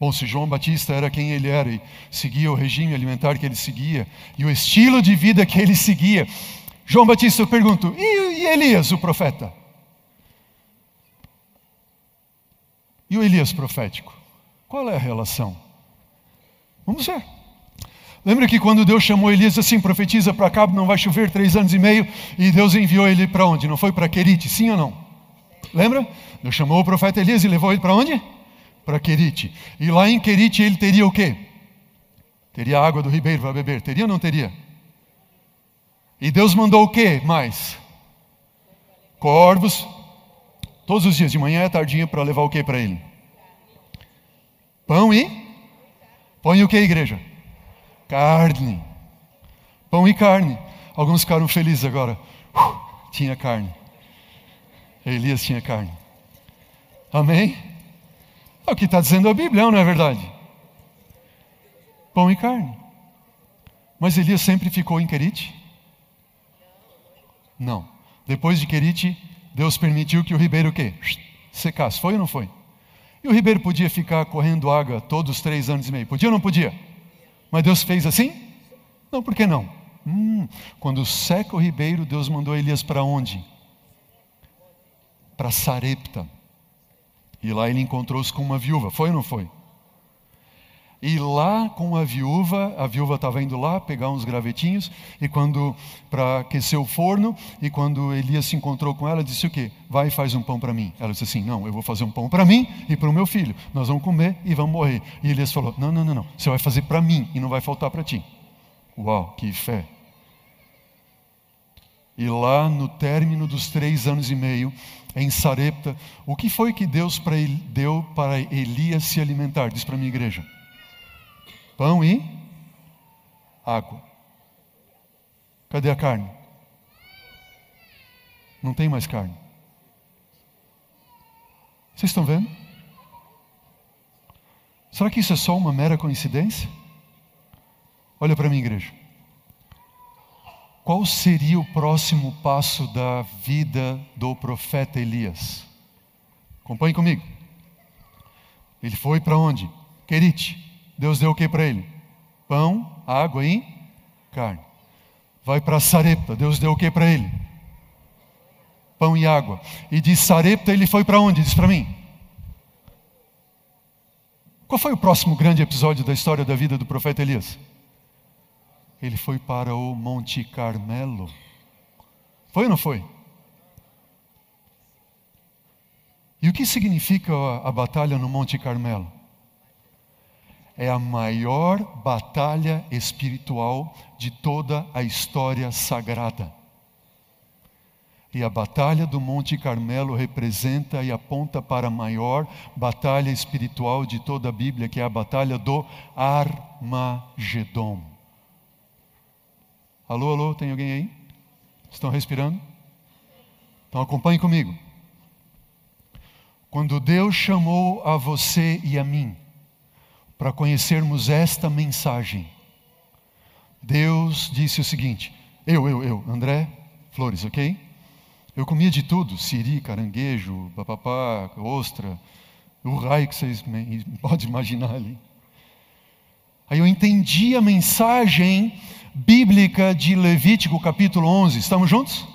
Bom, se João Batista era quem ele era e seguia o regime alimentar que ele seguia e o estilo de vida que ele seguia, João Batista, eu pergunto, e, Elias, o profeta? E o Elias profético? Qual é a relação? Vamos ver. Lembra que quando Deus chamou Elias assim, profetiza para cá, não vai chover três anos e meio, e Deus enviou ele para onde? Não foi para Querite, sim ou não? Lembra? Deus chamou o profeta Elias e levou ele para onde? Para Querite. E lá em Querite ele teria o quê? Teria água do ribeiro para beber. Teria ou não teria? E Deus mandou o que mais? Corvos, todos os dias, de manhã e tardinha, para levar o que para ele? Pão e? Põe o que, igreja? Carne. Pão e carne. Alguns ficaram felizes agora. Uh, tinha carne. Elias tinha carne. Amém? É o que está dizendo a Bíblia, não é verdade? Pão e carne. Mas Elias sempre ficou em Querite? Não. Depois de Querite, Deus permitiu que o ribeiro o quê? Secasse. Foi ou não foi? E o ribeiro podia ficar correndo água todos os três anos e meio. Podia ou não podia? Mas Deus fez assim? Não, por que não? Hum, quando seca o ribeiro, Deus mandou Elias para onde? Para Sarepta. E lá ele encontrou-se com uma viúva. Foi ou não foi? E lá com a viúva, a viúva estava indo lá pegar uns gravetinhos e quando para aquecer o forno e quando Elias se encontrou com ela, disse o quê? Vai e faz um pão para mim. Ela disse assim: "Não, eu vou fazer um pão para mim e para o meu filho. Nós vamos comer e vamos morrer". E Elias falou: "Não, não, não, não. Você vai fazer para mim e não vai faltar para ti". Uau, que fé. E lá no término dos três anos e meio, em Sarepta, o que foi que Deus deu para Elias se alimentar? Diz para a minha igreja: pão e água. Cadê a carne? Não tem mais carne. Vocês estão vendo? Será que isso é só uma mera coincidência? Olha para mim, igreja. Qual seria o próximo passo da vida do profeta Elias? Acompanhe comigo. Ele foi para onde? Querite. Deus deu o que para ele? Pão, água e carne. Vai para Sarepta. Deus deu o que para ele? Pão e água. E de Sarepta ele foi para onde? Diz para mim. Qual foi o próximo grande episódio da história da vida do profeta Elias? ele foi para o Monte Carmelo. Foi ou não foi? E o que significa a, a batalha no Monte Carmelo? É a maior batalha espiritual de toda a história sagrada. E a batalha do Monte Carmelo representa e aponta para a maior batalha espiritual de toda a Bíblia, que é a batalha do Armagedon. Alô, alô, tem alguém aí? Estão respirando? Então acompanhe comigo. Quando Deus chamou a você e a mim para conhecermos esta mensagem, Deus disse o seguinte: eu, eu, eu, André Flores, ok? Eu comia de tudo: siri, caranguejo, papapá, ostra, o raio que vocês podem imaginar ali. Aí eu entendi a mensagem bíblica de Levítico capítulo 11. Estamos juntos?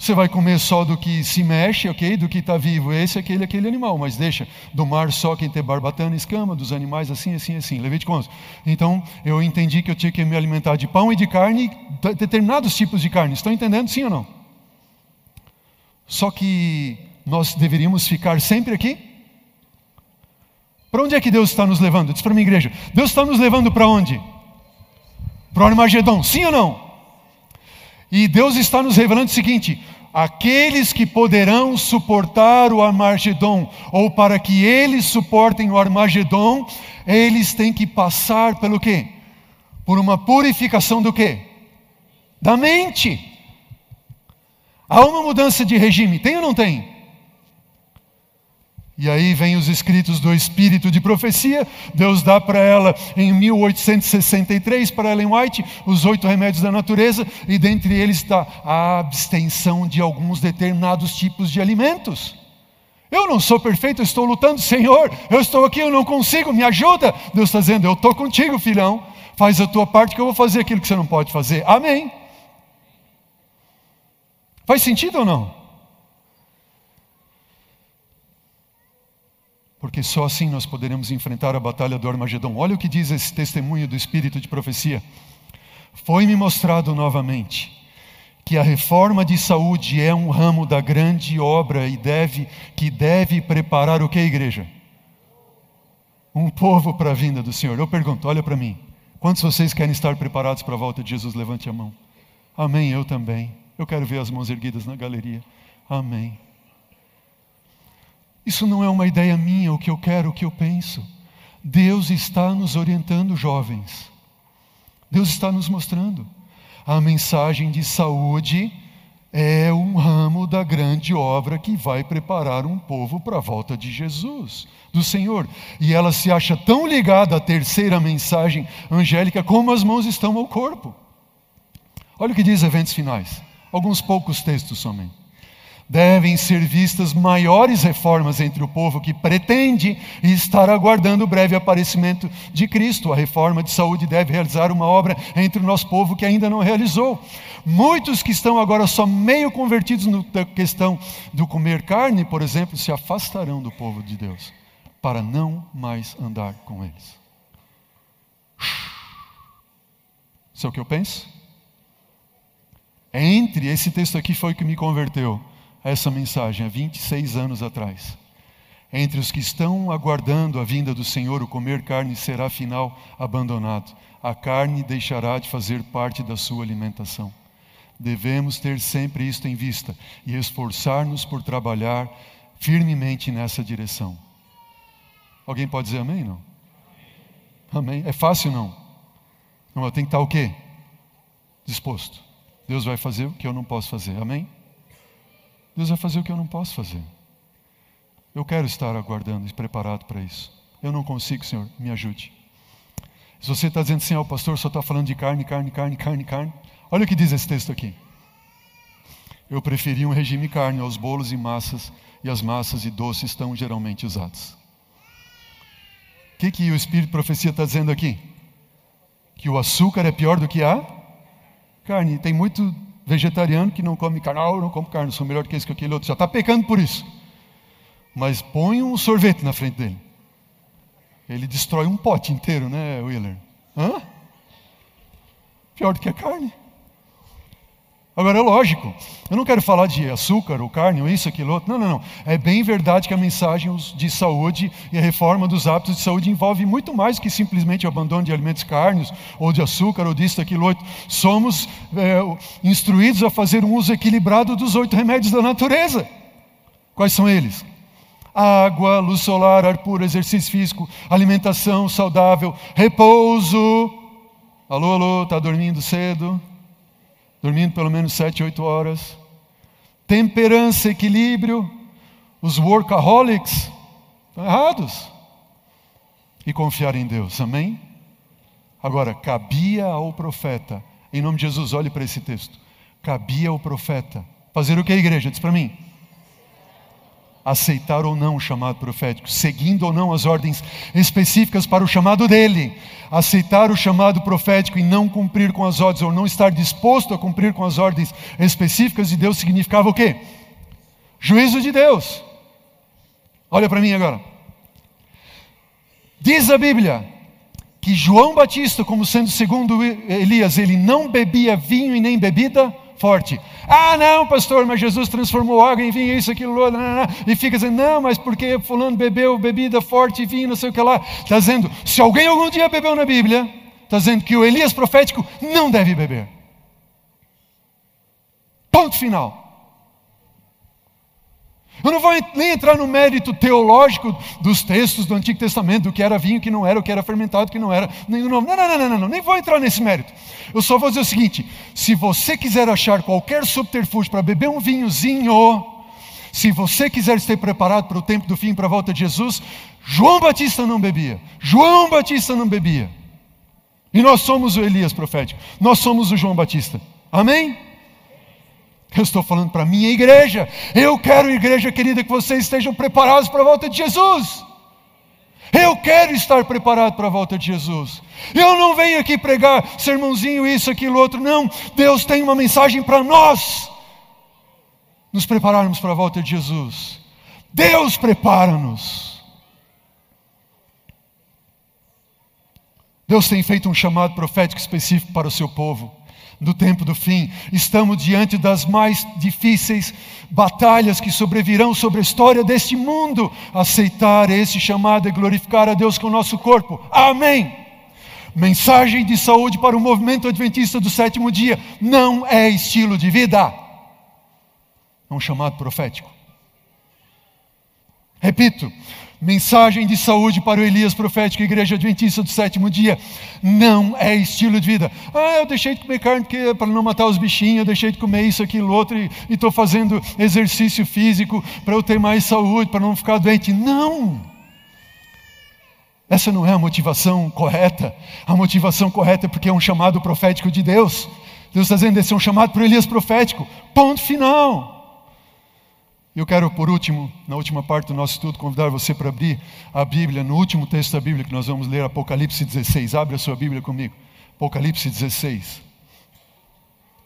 Você vai comer só do que se mexe, ok? Do que está vivo, esse, aquele, aquele animal, mas deixa do mar só quem tem barbatana e escama, dos animais assim, assim, assim. Levítico 11. Então eu entendi que eu tinha que me alimentar de pão e de carne, determinados tipos de carne. Estão entendendo, sim ou não? Só que nós deveríamos ficar sempre aqui? Para onde é que Deus está nos levando? Diz para minha igreja. Deus está nos levando para onde? para o Armagedon, sim ou não? E Deus está nos revelando o seguinte: aqueles que poderão suportar o Armagedon, ou para que eles suportem o Armagedon, eles têm que passar pelo quê? Por uma purificação do quê? Da mente. Há uma mudança de regime, tem ou não tem? E aí vem os escritos do Espírito de Profecia. Deus dá para ela em 1863, para Ellen White, os oito remédios da natureza, e dentre eles está a abstenção de alguns determinados tipos de alimentos. Eu não sou perfeito, eu estou lutando, Senhor, eu estou aqui, eu não consigo, me ajuda. Deus está dizendo, eu estou contigo, filhão, faz a tua parte que eu vou fazer aquilo que você não pode fazer. Amém. Faz sentido ou não? Porque só assim nós poderemos enfrentar a batalha do Armagedon. Olha o que diz esse testemunho do Espírito de profecia. Foi-me mostrado novamente que a reforma de saúde é um ramo da grande obra e deve que deve preparar o que igreja? Um povo para a vinda do Senhor. Eu pergunto, olha para mim. Quantos vocês querem estar preparados para a volta de Jesus? Levante a mão. Amém, eu também. Eu quero ver as mãos erguidas na galeria. Amém. Isso não é uma ideia minha, o que eu quero, o que eu penso. Deus está nos orientando, jovens. Deus está nos mostrando. A mensagem de saúde é um ramo da grande obra que vai preparar um povo para a volta de Jesus, do Senhor. E ela se acha tão ligada à terceira mensagem angélica como as mãos estão ao corpo. Olha o que diz eventos finais. Alguns poucos textos somente devem ser vistas maiores reformas entre o povo que pretende estar aguardando o breve aparecimento de Cristo. A reforma de saúde deve realizar uma obra entre o nosso povo que ainda não realizou. Muitos que estão agora só meio convertidos na questão do comer carne, por exemplo, se afastarão do povo de Deus para não mais andar com eles. Isso é o que eu penso? Entre esse texto aqui foi o que me converteu essa mensagem há 26 anos atrás. Entre os que estão aguardando a vinda do Senhor, o comer carne será afinal abandonado. A carne deixará de fazer parte da sua alimentação. Devemos ter sempre isto em vista e esforçar-nos por trabalhar firmemente nessa direção. Alguém pode dizer amém? Não? Amém? É fácil não? Não, eu tenho que estar o quê? Disposto. Deus vai fazer o que eu não posso fazer. Amém? Deus vai fazer o que eu não posso fazer. Eu quero estar aguardando e preparado para isso. Eu não consigo, Senhor, me ajude. Se você está dizendo assim, ó, oh, pastor só está falando de carne, carne, carne, carne, carne. Olha o que diz esse texto aqui. Eu preferi um regime carne aos bolos e massas, e as massas e doces estão geralmente usados. O que, que o Espírito de Profecia está dizendo aqui? Que o açúcar é pior do que a carne. Tem muito vegetariano que não come carne. Ah, eu não como carne, sou melhor que esse que aquele outro. Já está pecando por isso. Mas põe um sorvete na frente dele. Ele destrói um pote inteiro, né, Willer? Hã? Pior do que a carne. Agora é lógico, eu não quero falar de açúcar ou carne ou isso, aquilo outro. Não, não, não. É bem verdade que a mensagem de saúde e a reforma dos hábitos de saúde envolve muito mais que simplesmente o abandono de alimentos carnes ou de açúcar ou disso, aquilo outro. Somos é, instruídos a fazer um uso equilibrado dos oito remédios da natureza. Quais são eles? Água, luz solar, ar puro, exercício físico, alimentação saudável, repouso. Alô, alô, está dormindo cedo? Dormindo pelo menos sete, oito horas. Temperança, equilíbrio. Os workaholics estão errados. E confiar em Deus, amém? Agora, cabia ao profeta, em nome de Jesus, olhe para esse texto. Cabia ao profeta fazer o que a igreja? Diz para mim aceitar ou não o chamado profético, seguindo ou não as ordens específicas para o chamado dele, aceitar o chamado profético e não cumprir com as ordens, ou não estar disposto a cumprir com as ordens específicas de Deus, significava o quê? Juízo de Deus. Olha para mim agora. Diz a Bíblia que João Batista, como sendo segundo Elias, ele não bebia vinho e nem bebida forte. Ah, não, pastor, mas Jesus transformou água em vinho, isso, aquilo, não, não, não. e fica dizendo, não, mas porque fulano bebeu bebida forte, vinho, não sei o que lá. Está dizendo, se alguém algum dia bebeu na Bíblia, está dizendo que o Elias profético não deve beber. Ponto final. Eu não vou nem entrar no mérito teológico dos textos do Antigo Testamento, do que era vinho, que não era, o que era fermentado, que não era. Não, não, não, não, não, não, nem vou entrar nesse mérito. Eu só vou dizer o seguinte: se você quiser achar qualquer subterfúgio para beber um vinhozinho, se você quiser estar preparado para o tempo do fim, para a volta de Jesus, João Batista não bebia. João Batista não bebia. E nós somos o Elias profético. Nós somos o João Batista. Amém? Eu estou falando para a minha igreja. Eu quero, igreja querida, que vocês estejam preparados para a volta de Jesus. Eu quero estar preparado para a volta de Jesus. Eu não venho aqui pregar sermãozinho, isso, aquilo, outro. Não. Deus tem uma mensagem para nós. Nos prepararmos para a volta de Jesus. Deus prepara-nos. Deus tem feito um chamado profético específico para o seu povo do tempo do fim. Estamos diante das mais difíceis batalhas que sobrevirão sobre a história deste mundo. Aceitar esse chamado e glorificar a Deus com o nosso corpo. Amém. Mensagem de saúde para o movimento adventista do sétimo dia não é estilo de vida, é um chamado profético. Repito, Mensagem de saúde para o Elias profético, Igreja Adventista do sétimo dia. Não é estilo de vida. Ah, eu deixei de comer carne para não matar os bichinhos, eu deixei de comer isso, aquilo, outro, e estou fazendo exercício físico para eu ter mais saúde, para não ficar doente. Não! Essa não é a motivação correta. A motivação correta é porque é um chamado profético de Deus. Deus está dizendo, esse é um chamado para o Elias profético. Ponto final. Eu quero, por último, na última parte do nosso estudo, convidar você para abrir a Bíblia, no último texto da Bíblia que nós vamos ler, Apocalipse 16. Abre a sua Bíblia comigo. Apocalipse 16.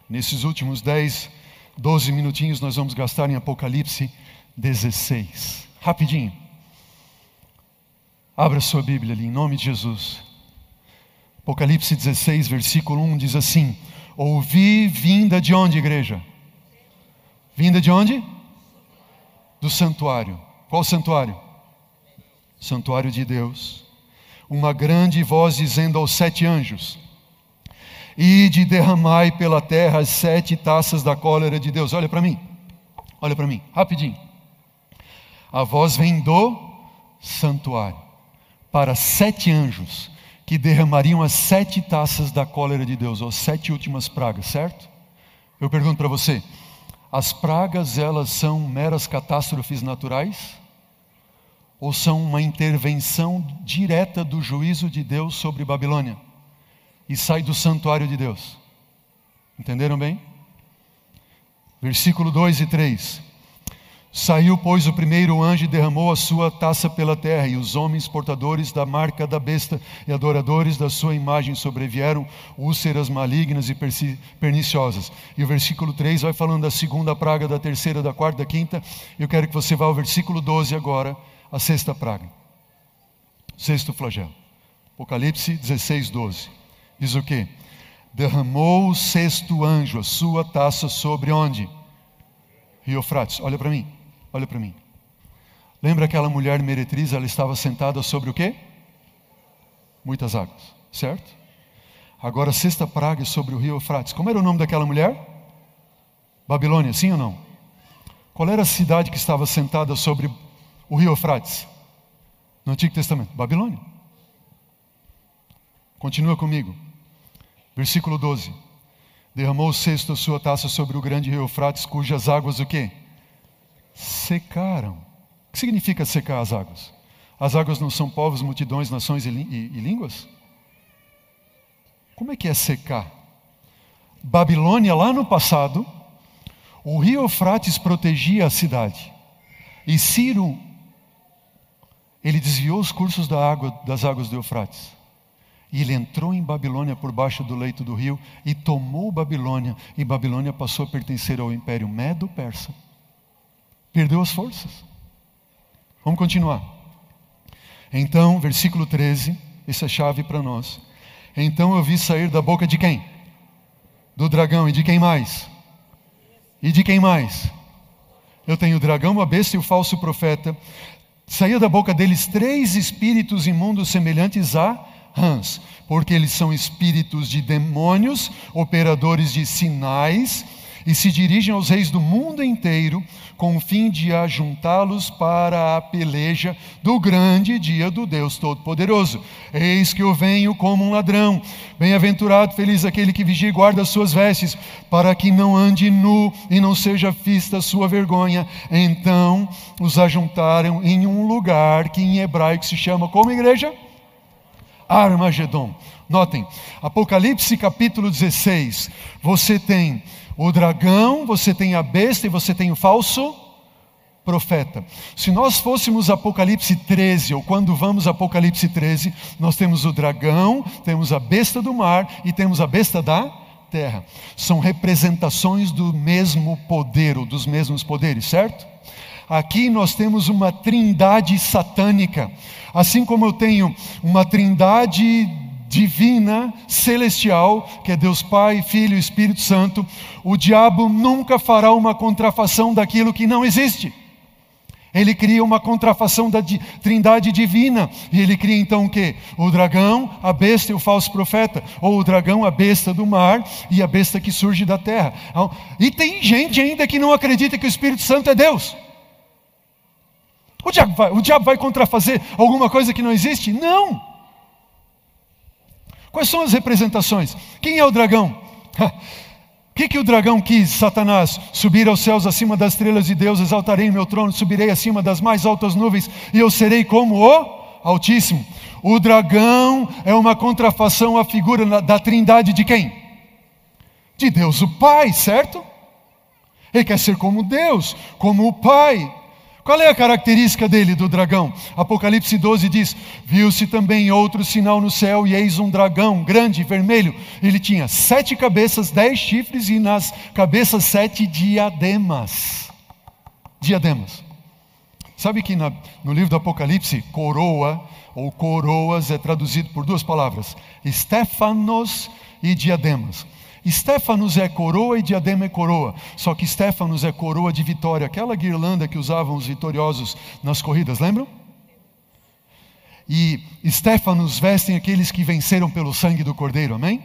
Nesses últimos 10, 12 minutinhos, nós vamos gastar em Apocalipse 16. Rapidinho. Abra a sua Bíblia ali, em nome de Jesus. Apocalipse 16, versículo 1 diz assim: Ouvi vinda de onde, igreja? Vinda de onde? Do santuário. Qual santuário? Santuário de Deus. Uma grande voz dizendo aos sete anjos: e de derramai pela terra as sete taças da cólera de Deus. Olha para mim, olha para mim, rapidinho. A voz vem do santuário para sete anjos que derramariam as sete taças da cólera de Deus, ou as sete últimas pragas, certo? Eu pergunto para você: as pragas elas são meras catástrofes naturais? Ou são uma intervenção direta do juízo de Deus sobre Babilônia? E sai do santuário de Deus. Entenderam bem? Versículo 2 e 3. Saiu, pois, o primeiro anjo e derramou a sua taça pela terra, e os homens portadores da marca da besta e adoradores da sua imagem sobrevieram úlceras malignas e perniciosas. E o versículo 3 vai falando da segunda praga, da terceira, da quarta, da quinta. Eu quero que você vá ao versículo 12 agora, a sexta praga. Sexto flagelo. Apocalipse 16, 12. Diz o que? Derramou o sexto anjo a sua taça sobre onde? Rio Frates. Olha para mim. Olha para mim. Lembra aquela mulher meretriz? Ela estava sentada sobre o quê? Muitas águas, certo? Agora, sexta praga sobre o rio Eufrates. Como era o nome daquela mulher? Babilônia, sim ou não? Qual era a cidade que estava sentada sobre o rio Eufrates? No Antigo Testamento? Babilônia. Continua comigo. Versículo 12. Derramou o cesto a sua taça sobre o grande rio Eufrates, cujas águas o quê? Secaram. O que significa secar as águas? As águas não são povos, multidões, nações e, e, e línguas? Como é que é secar? Babilônia, lá no passado, o rio Eufrates protegia a cidade. E Ciro, ele desviou os cursos da água, das águas do Eufrates. E ele entrou em Babilônia por baixo do leito do rio e tomou Babilônia. E Babilônia passou a pertencer ao Império Medo-Persa. Perdeu as forças. Vamos continuar. Então, versículo 13, essa é chave para nós. Então eu vi sair da boca de quem? Do dragão. E de quem mais? E de quem mais? Eu tenho o dragão, a besta e o falso profeta. Saía da boca deles três espíritos imundos semelhantes a rãs, porque eles são espíritos de demônios, operadores de sinais e se dirigem aos reis do mundo inteiro com o fim de ajuntá-los para a peleja do grande dia do Deus Todo-Poderoso. Eis que eu venho como um ladrão. Bem-aventurado, feliz aquele que vigia e guarda as suas vestes, para que não ande nu e não seja vista sua vergonha. Então os ajuntaram em um lugar que em hebraico se chama como igreja? Armagedon. Notem, Apocalipse capítulo 16, você tem o dragão, você tem a besta e você tem o falso profeta. Se nós fôssemos Apocalipse 13, ou quando vamos Apocalipse 13, nós temos o dragão, temos a besta do mar e temos a besta da terra. São representações do mesmo poder, ou dos mesmos poderes, certo? Aqui nós temos uma trindade satânica. Assim como eu tenho uma trindade divina, celestial, que é Deus Pai, Filho e Espírito Santo, o diabo nunca fará uma contrafação daquilo que não existe. Ele cria uma contrafação da trindade divina. E ele cria então o quê? O dragão, a besta e o falso profeta. Ou o dragão, a besta do mar e a besta que surge da terra. Então, e tem gente ainda que não acredita que o Espírito Santo é Deus. O diabo vai, o diabo vai contrafazer alguma coisa que não existe? Não. Quais são as representações? Quem é o dragão? O que, que o dragão quis, Satanás? Subir aos céus acima das estrelas de Deus, exaltarei meu trono, subirei acima das mais altas nuvens e eu serei como o Altíssimo. O dragão é uma contrafação à figura da trindade de quem? De Deus o Pai, certo? Ele quer ser como Deus, como o Pai. Qual é a característica dele, do dragão? Apocalipse 12 diz: Viu-se também outro sinal no céu, e eis um dragão grande, vermelho. Ele tinha sete cabeças, dez chifres, e nas cabeças sete diademas. Diademas. Sabe que na, no livro do Apocalipse, coroa ou coroas é traduzido por duas palavras: Stefanos e diademas. Estéfanos é coroa e diadema é coroa. Só que Estéfanos é coroa de vitória, aquela guirlanda que usavam os vitoriosos nas corridas, lembram? E Estéfanos vestem aqueles que venceram pelo sangue do Cordeiro, amém?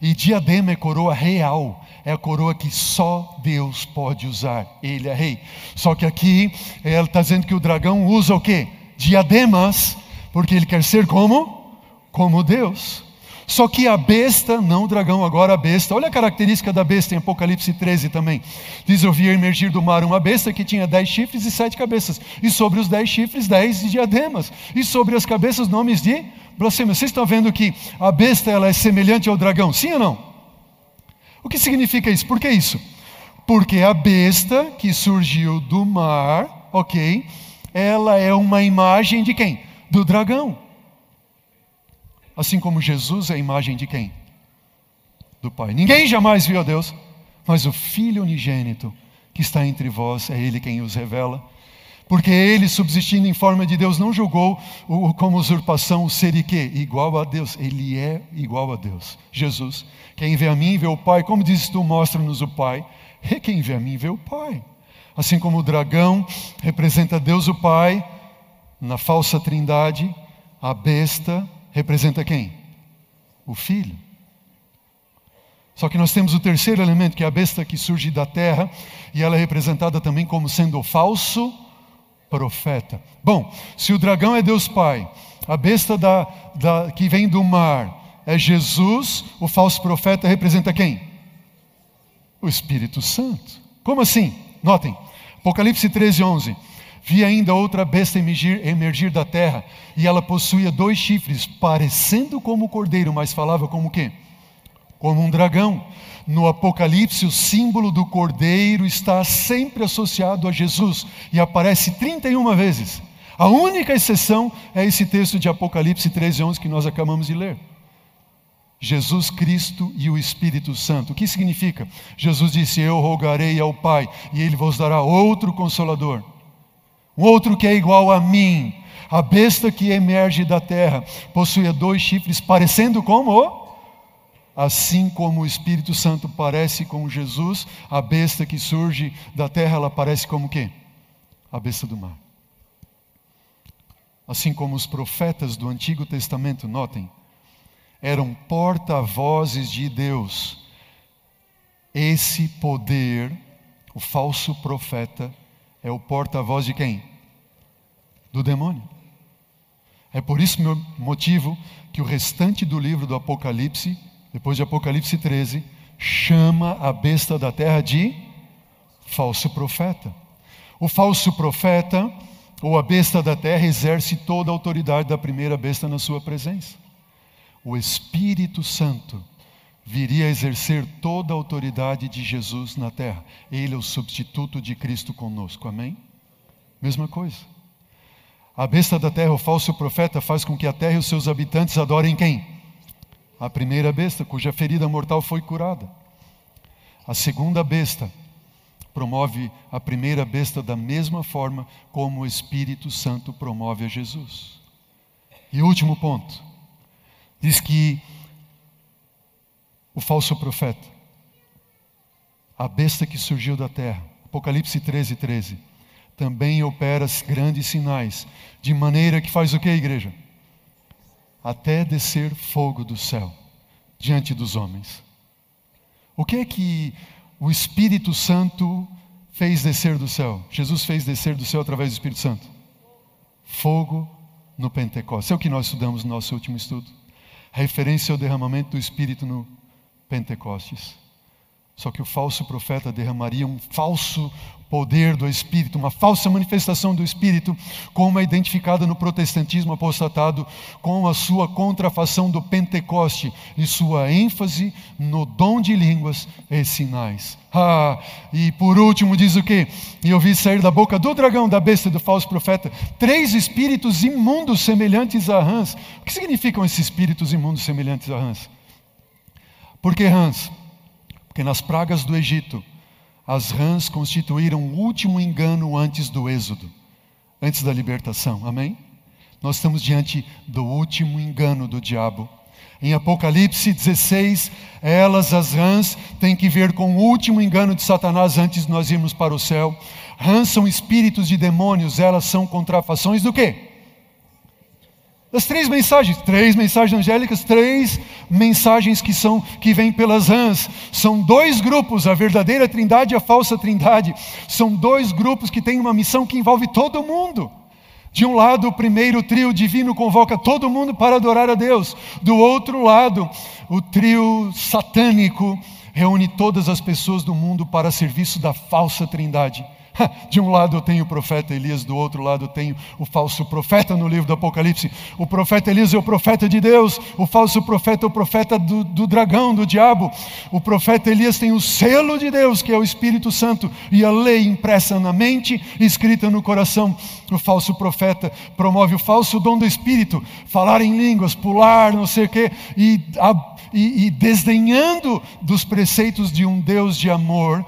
E diadema é coroa real, é a coroa que só Deus pode usar. Ele é rei. Só que aqui ela está dizendo que o dragão usa o quê? Diademas, porque ele quer ser como? Como Deus. Só que a besta, não o dragão, agora a besta. Olha a característica da besta em Apocalipse 13 também. Diz: Eu vi emergir do mar uma besta que tinha dez chifres e sete cabeças. E sobre os dez chifres, dez diademas. E sobre as cabeças, nomes de blasfêmia. Vocês estão vendo que a besta ela é semelhante ao dragão? Sim ou não? O que significa isso? Por que isso? Porque a besta que surgiu do mar, ok? Ela é uma imagem de quem? Do dragão. Assim como Jesus é a imagem de quem? Do Pai. Ninguém jamais viu a Deus, mas o Filho unigênito que está entre vós, é Ele quem os revela. Porque ele, subsistindo em forma de Deus, não julgou como usurpação o ser e quê? Igual a Deus. Ele é igual a Deus. Jesus. Quem vê a mim vê o Pai. Como dizes tu, mostra-nos o Pai. E quem vê a mim vê o Pai. Assim como o dragão representa Deus o Pai, na falsa trindade, a besta representa quem? O filho. Só que nós temos o terceiro elemento, que é a besta que surge da terra, e ela é representada também como sendo o falso profeta. Bom, se o dragão é Deus Pai, a besta da, da, que vem do mar é Jesus, o falso profeta representa quem? O Espírito Santo. Como assim? Notem, Apocalipse 13, 11. Vi ainda outra besta emergir, emergir da terra, e ela possuía dois chifres, parecendo como o cordeiro, mas falava como quê? Como um dragão. No Apocalipse, o símbolo do cordeiro está sempre associado a Jesus e aparece 31 vezes. A única exceção é esse texto de Apocalipse 13, 11 que nós acabamos de ler. Jesus Cristo e o Espírito Santo. O que significa? Jesus disse: Eu rogarei ao Pai e ele vos dará outro consolador um outro que é igual a mim. A besta que emerge da terra possui dois chifres, parecendo como? Assim como o Espírito Santo parece com Jesus, a besta que surge da terra, ela parece como quê? A besta do mar. Assim como os profetas do Antigo Testamento, notem, eram porta-vozes de Deus. Esse poder, o falso profeta, é o porta-voz de quem? Do demônio. É por isso meu motivo que o restante do livro do Apocalipse, depois de Apocalipse 13, chama a besta da terra de falso profeta. O falso profeta ou a besta da terra exerce toda a autoridade da primeira besta na sua presença. O Espírito Santo viria a exercer toda a autoridade de Jesus na terra. Ele é o substituto de Cristo conosco. Amém? Mesma coisa. A besta da terra, o falso profeta, faz com que a terra e os seus habitantes adorem quem? A primeira besta, cuja ferida mortal foi curada. A segunda besta promove a primeira besta da mesma forma como o Espírito Santo promove a Jesus. E último ponto, diz que o falso profeta, a besta que surgiu da terra, Apocalipse 13, 13, também opera grandes sinais, de maneira que faz o que, igreja? Até descer fogo do céu diante dos homens. O que é que o Espírito Santo fez descer do céu? Jesus fez descer do céu através do Espírito Santo. Fogo no Pentecostes. É o que nós estudamos no nosso último estudo. A referência ao derramamento do Espírito no Pentecostes. Só que o falso profeta derramaria um falso poder do Espírito, uma falsa manifestação do Espírito, como é identificada no protestantismo apostatado, com a sua contrafação do Pentecoste e sua ênfase no dom de línguas e sinais. Ah, e por último diz o que? E eu vi sair da boca do dragão, da besta do falso profeta, três espíritos imundos semelhantes a rãs. O que significam esses espíritos imundos semelhantes a rãs? Por que rãs? Porque nas pragas do Egito, as rãs constituíram o último engano antes do êxodo, antes da libertação. Amém? Nós estamos diante do último engano do diabo. Em Apocalipse 16, elas, as rãs, têm que ver com o último engano de Satanás antes de nós irmos para o céu. Rãs são espíritos de demônios, elas são contrafações do quê? Das três mensagens, três mensagens angélicas, três mensagens que são que vêm pelas rãs. São dois grupos, a verdadeira Trindade e a falsa Trindade. São dois grupos que têm uma missão que envolve todo mundo. De um lado, o primeiro trio divino convoca todo mundo para adorar a Deus. Do outro lado, o trio satânico reúne todas as pessoas do mundo para serviço da falsa Trindade. De um lado eu tenho o profeta Elias, do outro lado eu tenho o falso profeta no livro do Apocalipse. O profeta Elias é o profeta de Deus, o falso profeta é o profeta do, do dragão, do diabo. O profeta Elias tem o selo de Deus, que é o Espírito Santo, e a lei impressa na mente escrita no coração. O falso profeta promove o falso dom do Espírito, falar em línguas, pular, não sei o quê, e, e, e desdenhando dos preceitos de um Deus de amor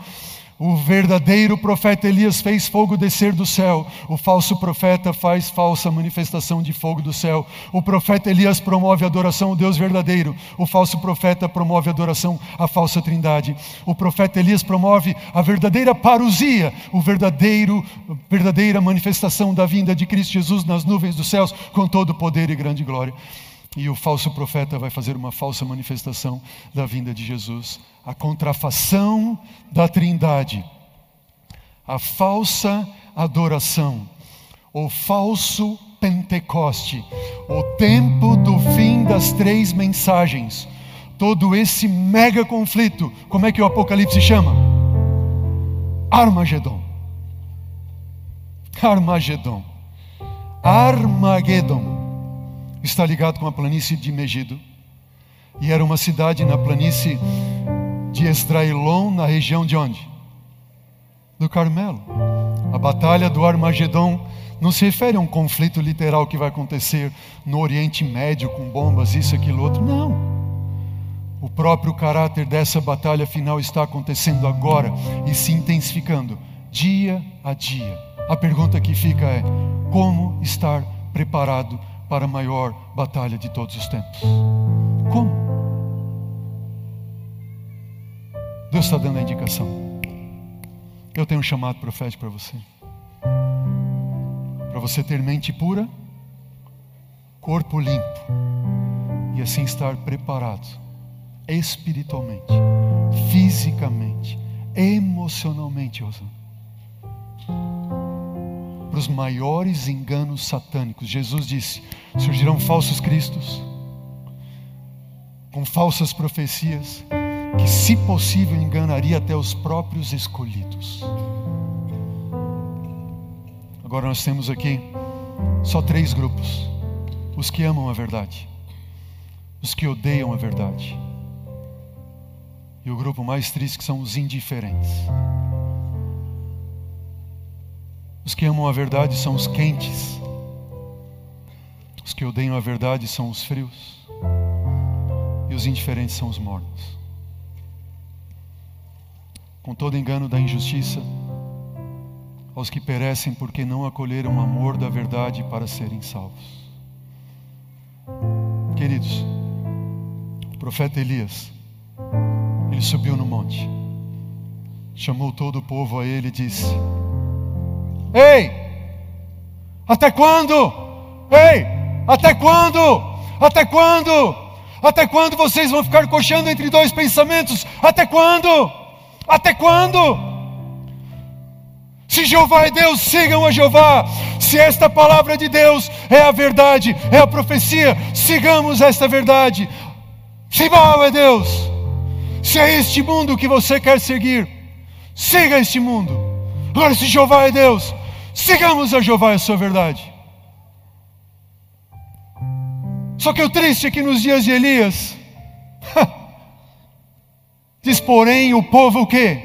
o verdadeiro profeta Elias fez fogo descer do céu, o falso profeta faz falsa manifestação de fogo do céu. O profeta Elias promove adoração ao Deus verdadeiro, o falso profeta promove adoração à falsa trindade. O profeta Elias promove a verdadeira parousia, o verdadeiro verdadeira manifestação da vinda de Cristo Jesus nas nuvens dos céus com todo poder e grande glória. E o falso profeta vai fazer uma falsa manifestação da vinda de Jesus. A contrafação da Trindade, a falsa adoração, o falso Pentecoste, o tempo do fim das três mensagens, todo esse mega conflito, como é que o Apocalipse chama? Armagedon. Armagedon. Armagedon está ligado com a planície de Megido. E era uma cidade na planície de Esdraelon, na região de onde? Do Carmelo. A batalha do Armagedon não se refere a um conflito literal que vai acontecer no Oriente Médio com bombas, isso, aquilo, outro. Não. O próprio caráter dessa batalha final está acontecendo agora e se intensificando dia a dia. A pergunta que fica é: como estar preparado para a maior batalha de todos os tempos? Como? Deus está dando a indicação. Eu tenho um chamado profético para você. Para você ter mente pura, corpo limpo e assim estar preparado espiritualmente, fisicamente, emocionalmente, Rosana. Para os maiores enganos satânicos. Jesus disse: surgirão falsos cristos, com falsas profecias que, se possível, enganaria até os próprios escolhidos. Agora nós temos aqui só três grupos: os que amam a verdade, os que odeiam a verdade, e o grupo mais triste que são os indiferentes. Os que amam a verdade são os quentes, os que odeiam a verdade são os frios, e os indiferentes são os mornos. Com todo engano da injustiça, aos que perecem porque não acolheram o amor da verdade para serem salvos. Queridos, o profeta Elias, ele subiu no monte, chamou todo o povo a ele e disse: Ei, até quando? Ei, até quando? Até quando? Até quando vocês vão ficar coxando entre dois pensamentos? Até quando? Até quando? Se Jeová é Deus, sigam a Jeová. Se esta palavra de Deus é a verdade, é a profecia, sigamos esta verdade. Se Baal é Deus, se é este mundo que você quer seguir, siga este mundo. Agora, se Jeová é Deus, sigamos a Jeová, é a sua verdade. Só que o triste é que nos dias de Elias, Diz, porém, o povo o quê?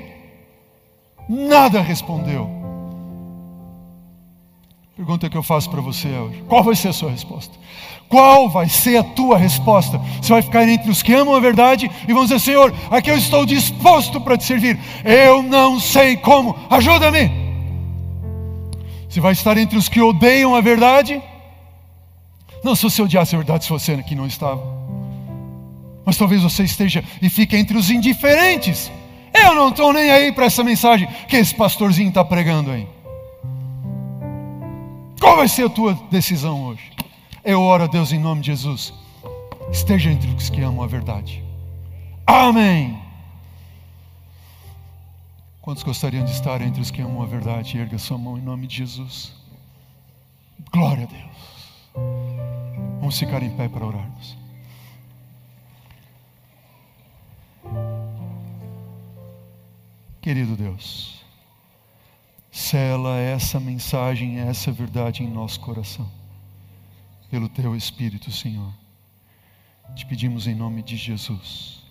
Nada respondeu. Pergunta que eu faço para você hoje: qual vai ser a sua resposta? Qual vai ser a tua resposta? Você vai ficar entre os que amam a verdade e vão dizer: Senhor, aqui eu estou disposto para te servir. Eu não sei como, ajuda-me. Você vai estar entre os que odeiam a verdade? Não, se você odiasse a verdade, se você aqui não estava. Mas talvez você esteja e fique entre os indiferentes. Eu não estou nem aí para essa mensagem que esse pastorzinho está pregando aí. Qual vai ser a tua decisão hoje? Eu oro a Deus em nome de Jesus. Esteja entre os que amam a verdade. Amém. Quantos gostariam de estar entre os que amam a verdade? Erga sua mão em nome de Jesus. Glória a Deus. Vamos ficar em pé para orarmos. Querido Deus, sela essa mensagem, essa verdade em nosso coração, pelo Teu Espírito, Senhor. Te pedimos em nome de Jesus.